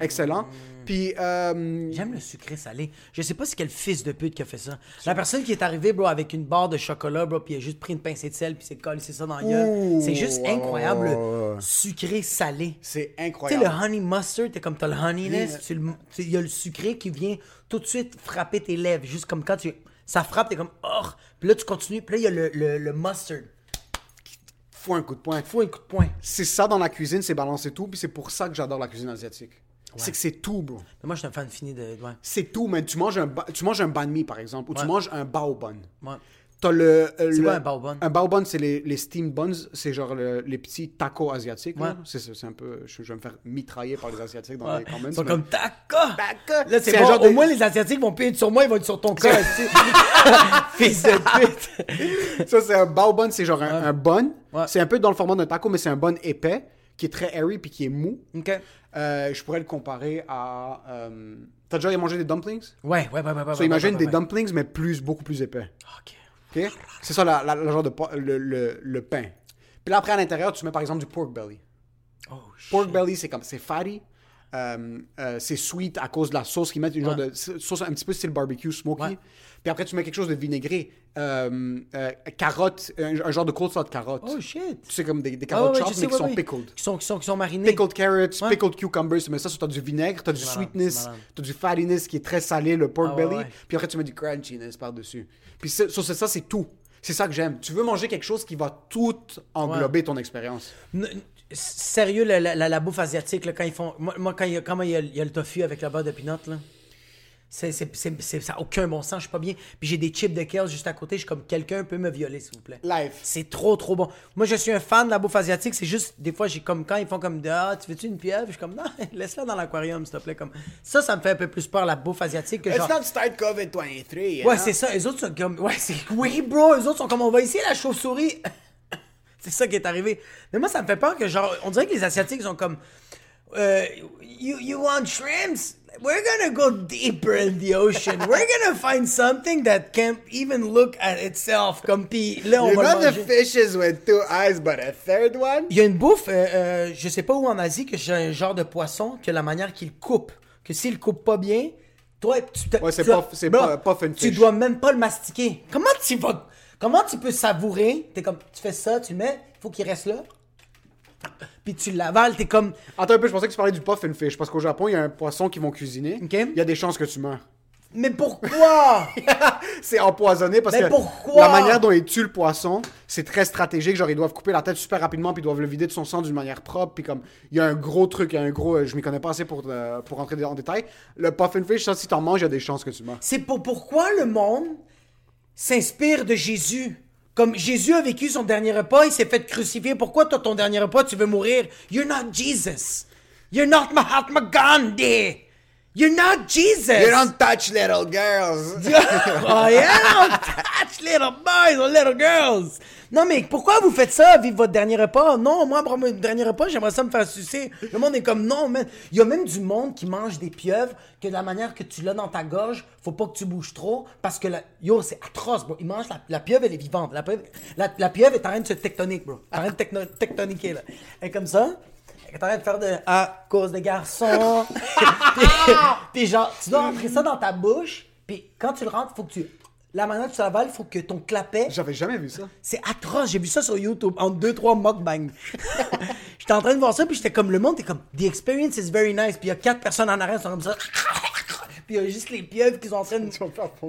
Excellent. Puis, euh, J'aime le sucré salé. Je sais pas c'est quel fils de pute qui a fait ça. La personne qui est arrivée, bro, avec une barre de chocolat, bro, puis il a juste pris une pincée de sel, puis s'est collé ça dans la gueule. C'est juste incroyable, le sucré salé. c'est Tu sais, incroyable. le honey mustard, t'es comme t'as le honeyness, il y a le sucré qui vient tout de suite frapper tes lèvres, juste comme quand tu. Ça frappe, t'es comme, oh! Puis là, tu continues, puis là, il y a le, le, le mustard. Faut un coup de poing. Faut un coup de poing. C'est ça dans la cuisine, c'est balancer tout. Puis c'est pour ça que j'adore la cuisine asiatique. C'est que c'est tout, bro. Mais moi, je suis un fan fini de. Ouais. C'est tout, mais tu manges un, ba- tu manges un banh mi, par exemple, ou tu manges un bao bun. Ouais. T'as le. euh, le- quoi un bao bun? Un bao bun, c'est les, les steam buns, c'est genre le- les petits tacos asiatiques. Ouais. C'est c'est un peu. Je, je vais me faire mitrailler par les asiatiques dans Ouais. les comments. Ils sont mais- comme taco! Taco! Là, c'est C'est bon. genre Au moins, les Asiatiques vont être sur moi, ils vont être sur ton cœur. Fils de pute! Ça, c'est un bao bun, c'est genre un, un bun. Ouais. C'est un peu dans le format d'un taco, mais c'est un bun épais, qui est très airy puis qui est mou. Euh, je pourrais le comparer à. euh, T'as déjà mangé des dumplings? Ouais, ouais, ouais, ouais. ouais So, ouais, imagine ouais, des ouais. dumplings, mais plus, beaucoup plus épais. Ok. C'est ça, la, la- le genre de le, le, le pain. Puis là, après, à l'intérieur, tu mets par exemple du pork belly. Oh, shit. Pork belly, c'est comme, c'est fatty. euh, euh, c'est sweet à cause de la sauce qu'ils mettent, une genre de sauce un petit peu style barbecue, smoky. Ouais. Puis après, tu mets quelque chose de vinaigré. Euh, euh, carottes, un, un genre de coleslaw de carottes. Oh, shit. C'est comme des, des Ah, carottes ouais, sais, mais qui sont pickled. Qui sont, qui sont, qui sont marinés. Pickled carrots, Ouais. pickled cucumbers, tu mets ça sur t'as du vinaigre, t'as du malade, sweetness, malade. t'as du fattiness qui est très salé, le pork Ah, belly, ouais. puis après tu mets du crunchiness par-dessus. Puis c'est- ça, c'est ça, c'est tout. C'est ça que j'aime. Tu veux manger quelque chose qui va tout englober ton expérience. N- Sérieux, la, la, bouffe asiatique, là, quand ils font. Moi, quand il y a, quand il y a, il y a le tofu avec la beurre de peanut, là? C'est, c'est, c'est, c'est- ça n'a aucun bon sens, je suis pas bien. Puis j'ai des chips de kale juste à côté, je suis comme quelqu'un peut me violer, s'il vous plaît. Life. C'est trop, trop bon. Moi, je suis un fan de la bouffe asiatique. C'est juste, des fois, j'ai comme quand ils font comme Ah, tu veux-tu une pieuvre Je suis comme Non, laisse-la dans l'aquarium, s'il te plaît. Comme... Ça, ça me fait un peu plus peur, la bouffe asiatique. Que genre... start COVID-23. Ouais, c'est ça. Les autres sont comme. Ouais, c'est. Oui, bro. Les autres sont comme. On va essayer la chauve-souris. c'est ça qui est arrivé. Mais moi, ça me fait peur que, genre, on dirait que les Asiatiques sont comme. Euh, you, you want shrimps? We're gonna go deeper in the ocean. We're gonna find something that can't even look at itself. Comme pis là, on va the fishes with two eyes, but a third one? Il y a une bouffe, euh, euh, je sais pas où en Asie, que j'ai un genre de poisson que la manière qu'il coupe, que s'il coupe pas bien, toi, tu te- Ouais, c'est puff- c'est pas- puff and Tu dois même pas le mastiquer. Comment tu vas. Comment tu peux savourer? T'es comme. Tu fais ça, tu le mets, faut qu'il reste là. Puis tu l'avales, t'es comme. Attends un peu, je pensais que tu parlais du puff and fish, parce qu'au Japon, il y a un poisson qu'ils vont cuisiner. Ok. Il y a des chances que tu meurs. Mais pourquoi? C'est empoisonné parce Mais que pourquoi? la manière dont ils tuent le poisson, c'est très stratégique. Genre, ils doivent couper la tête super rapidement, puis ils doivent le vider de son sang d'une manière propre. Puis comme, il y a un gros truc, il y a un gros. euh, Je m'y connais pas assez pour, euh, pour rentrer en détail. Le puff and fish, ça, si t'en manges, il y a des chances que tu meurs. C'est pour pourquoi le monde s'inspire de Jésus? Comme Jésus a vécu son dernier repas, il s'est fait crucifier. Pourquoi toi, ton dernier repas, tu veux mourir? You're not Jesus. You're not Mahatma Gandhi. You're not Jesus. You don't touch little girls. oh yeah, don't touch little boys or little girls. Non, mais pourquoi vous faites ça, vivre votre dernier repas? Non, moi, pour mon dernier repas, j'aimerais ça me faire sucer. Le monde est comme, non, mais il y a même du monde qui mange des pieuvres que de la manière que tu l'as dans ta gorge, faut pas que tu bouges trop parce que, la... yo, c'est atroce, bro. Ils mangent la, la pieuvre, elle est vivante. La pieuvre, la, la pieuvre est en train de se tectonique, bro. En train de tectoniquer, là. Elle est comme ça. Est en train de faire de à cause des garçons. puis, puis genre, tu dois rentrer ça dans ta bouche. Puis quand tu le rentres, faut que tu. La manière tu l'avales, faut que ton clapet. J'avais jamais vu ça. C'est atroce. J'ai vu ça sur YouTube en deux, trois mukbangs. J'étais en train de voir ça, puis j'étais comme, le monde est comme, the experience is very nice. Puis il y a quatre personnes en arrière qui sont comme ça. Puis il y a juste les pieuvres qui sont en train de.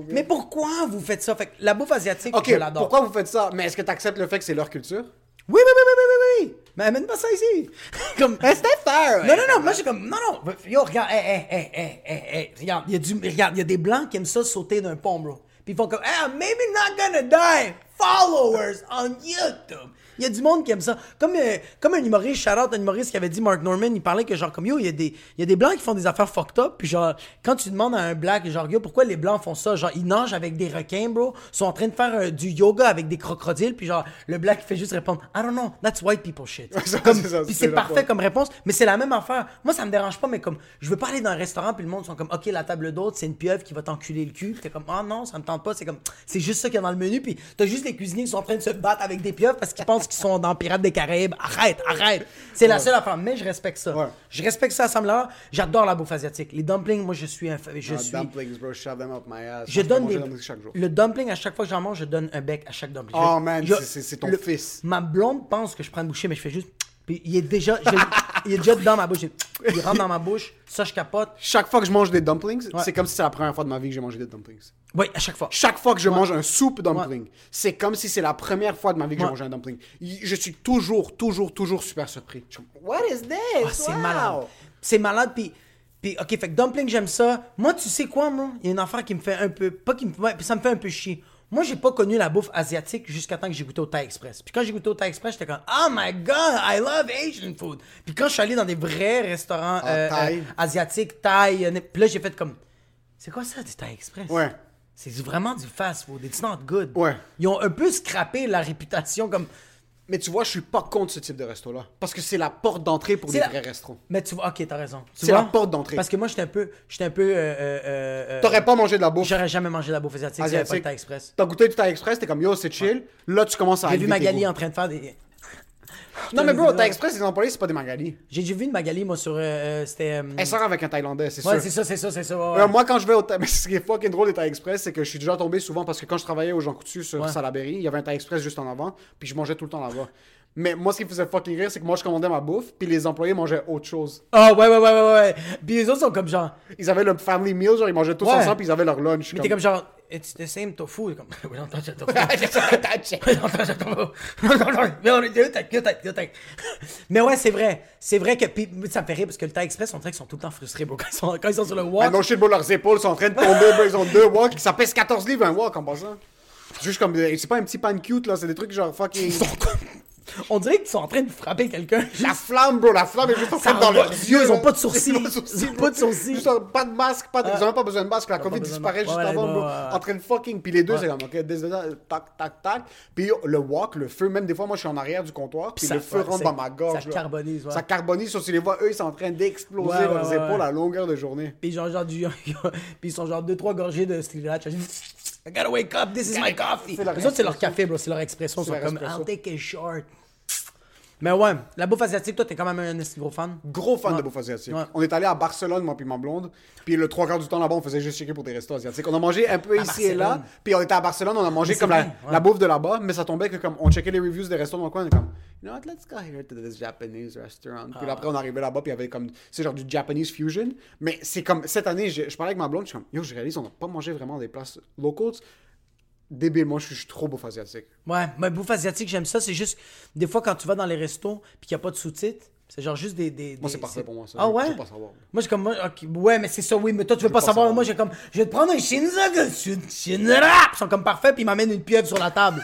Mais pourquoi vous faites ça? Fait que la bouffe asiatique, Ok, je l'adore. pourquoi vous faites ça? Mais est-ce que tu acceptes le fait que c'est leur culture? Oui, oui, oui, oui, oui, oui, oui. Mais amène pas ça ici. comme. C'était fair! Non, non, non, moi, j'ai comme, non, non, yo, regarde, hé, hé, hé, hé, hé, hé, regarde, il y a du, regarde, il y a des blancs qui aiment ça sauter d'un pont, bro. Puis ils font comme, ah, maybe not gonna die, followers on YouTube. Il y a du monde qui aime ça. Comme, euh, comme un humoriste, shout-out un humoriste qui avait dit Mark Norman, il parlait que genre comme yo, il y, a des, il y a des blancs qui font des affaires fucked up, puis genre, quand tu demandes à un black, genre yo, pourquoi les blancs font ça? Genre, ils nagent avec des requins, bro, sont en train de faire euh, du yoga avec des crocodiles, puis genre, le black il fait juste répondre, I don't know, that's white people shit. Comme- ça, puis c'est parfait comme réponse, mais c'est la même affaire. Moi, ça me dérange pas, mais comme, je veux pas aller dans un restaurant, puis le monde sont comme, ok, la table d'hôte, c'est une pieuvre qui va t'enculer le cul. T'es comme, ah non, ça me tente pas. C'est comme, c'est juste ça qu'il y a dans le menu, puis t'as juste les cuisiniers qui sont en train de se battre avec des pieuvres parce qu'ils pensent qu'ils sont dans Pirates des Caraïbes. Arrête, arrête. C'est la seule affaire, mais je respecte ça. Ouais. Je respecte ça à ce là J'adore la bouffe asiatique. Les dumplings, moi, je suis un. Je Ah, suis. Dumplings, bro, shove them up my ass. Je donne des. chaque jour. Le dumpling, à chaque fois que j'en mange, je donne un bec à chaque dumpling. Oh, Je- man, je- c'est- ton le- fils. Ma blonde pense que je prends une bouchée, mais je fais juste. Puis il est déjà. je- il est déjà dans ma bouche. Il rentre dans ma bouche. Ça, je capote. Chaque fois que je mange des dumplings, Ouais. c'est comme si c'est la première fois de ma vie que j'ai mangé des dumplings. Oui, à chaque fois. Chaque fois que je mange un soupe dumpling, c'est comme si c'est la première fois de ma vie que j'ai Ouais. mangé un dumpling. Je suis toujours, toujours, toujours super surpris. Je What is this? Ah, c'est Wow! malade. C'est malade, puis... Puis, ok, fait que dumpling, j'aime ça. Moi, tu sais quoi, moi? Il y a une affaire qui me fait un peu... Pas qui me... ouais, ça me fait un peu chier. Moi, j'ai pas connu la bouffe asiatique jusqu'à temps que j'ai goûté au Thai Express. Puis quand j'ai goûté au Thai Express, j'étais comme « Oh my God, I love Asian food! » Puis quand je suis allé dans des vrais restaurants Ah, euh, Thaï. euh, asiatiques, Thaï, euh, puis là, j'ai fait comme « C'est quoi ça, du Thai Express? » Ouais. C'est vraiment du fast food. It's not good. Ouais. Ils ont un peu scrappé la réputation comme... Mais tu vois, je suis pas contre ce type de resto-là. Parce que c'est la porte d'entrée pour la- vrais restaurants. Mais tu vois, ok, t'as raison. C'est la porte d'entrée. Parce que moi, j'étais un peu. J'étais un peu. euh, euh, euh, T'aurais pas mangé de la bouffe J'aurais jamais mangé de la bouffe asiatique, s'il y avait pas asiatique. le Thai Express. T'as goûté du Thai Express, t'es comme yo, c'est chill. Là, tu commences à J'ai vu Magali en train de faire des. Non, mais bro, Ouais. Thai Express, les employés, c'est pas des Magali. J'ai déjà vu une Magali, moi, sur. euh, euh, C'était. euh, Elle sort avec un Thaïlandais, c'est Ouais, sûr. c'est ça, c'est ça, c'est ça. ouais, ouais. moi, quand je vais au. Mais ce qui est fucking drôle des Express, c'est que je suis déjà tombé souvent parce que quand je travaillais au Jean Coutu sur Ouais. Salaberry, il y avait un Express juste en avant, puis je mangeais tout le temps là-bas. Mais moi, ce qui me faisait fucking rire, c'est que moi, je commandais ma bouffe, puis les employés mangeaient autre chose. Ah, ouais, ouais, ouais, ouais, ouais. Puis les autres sont comme genre. Ils avaient le family meal, genre, ils mangeaient tous Ouais. ensemble, puis ils avaient leur lunch. Mais t'es comme genre. It's the same tofu. Comme. We don't touch the tofu. We don't touch the tofu. Mais on est tac, deux, tac, deux, tac. Mais ouais, c'est vrai. C'est vrai que. Puis ça me fait rire parce que le Thai Express, on dirait qu'ils sont tout le temps frustrés, bro. Quand ils sont, quand ils sont sur le walk. non, shit, bro, leurs épaules sont en train de tomber, bro, ils ont deux walks, ça pèse 14 livres un walk en passant. Juste comme, des- c'est pas un petit pan cute, là, c'est des trucs genre fucking... Ils sont comme- On dirait qu'ils sont en train de frapper quelqu'un. La flamme, bro, la flamme est juste en train dans leurs yeux. Ils ont pas de sourcils. Ils ont pas de sourcils, Ils ont bro. pas de sourcils. Juste, pas de masque, pas de... ils ont même pas besoin de masque, la Covid disparaît juste Ouais, avant, bro. En train de fucking... Puis les deux, c'est comme, ok, désolé, tac, tac, tac. Puis le walk, le feu, même des fois, moi, je suis en arrière du comptoir, puis ça- le feu rentre dans ma gorge. ça carbonise, ouais. Ça carbonise, sauf si les vois, eux, ils sont en train d'exploser leurs épaules à longueur de journée. Puis genre, genre du... Puis ils sont genre deux, trois gorgées de Sriracha. I gotta wake up, this is my coffee. C'est leur Les autres, c'est leur expression. café, bro. C'est leur expression. Ils sont comme. I'll take a short. Mais ouais, la bouffe asiatique, toi, t'es quand même un gros fan. Gros fan Ouais. de bouffe asiatique. Ouais. On est allé à Barcelone, moi puis ma blonde. Puis le trois quarts du temps là-bas, on faisait juste checker pour des restos asiatiques. On a mangé un peu À ici et là. Puis on était à Barcelone, on a mangé comme la, ouais. la bouffe de là-bas. Mais ça tombait que comme on checkait les reviews des restos dans le coin, on est comme, you know what, let's go here to this Japanese restaurant. Puis Ah. après, on arrivait là-bas, puis il y avait comme, c'est genre du Japanese fusion. Mais c'est comme, cette année, je, je parlais avec ma blonde, je suis comme, yo, je réalise, on n'a pas mangé vraiment des places locals. Débile, moi, je suis, trop bouffe asiatique. Ouais, mais bouffe asiatique, j'aime ça. C'est juste, des fois, quand tu vas dans les restos puis qu'il n'y a pas de sous-titres, c'est genre juste des. des Moi, c'est parfait pour moi, ça. Ah Je- je ouais? veux pas savoir. Moi, j'ai comme. moi, ouais, mais c'est ça, oui, mais toi, tu veux pas, pas savoir. savoir. Moi, j'ai comme. Je vais te prendre un shinza, que shin- shinra. Ils sont comme parfaits, puis ils m'amènent une pieuvre sur la table.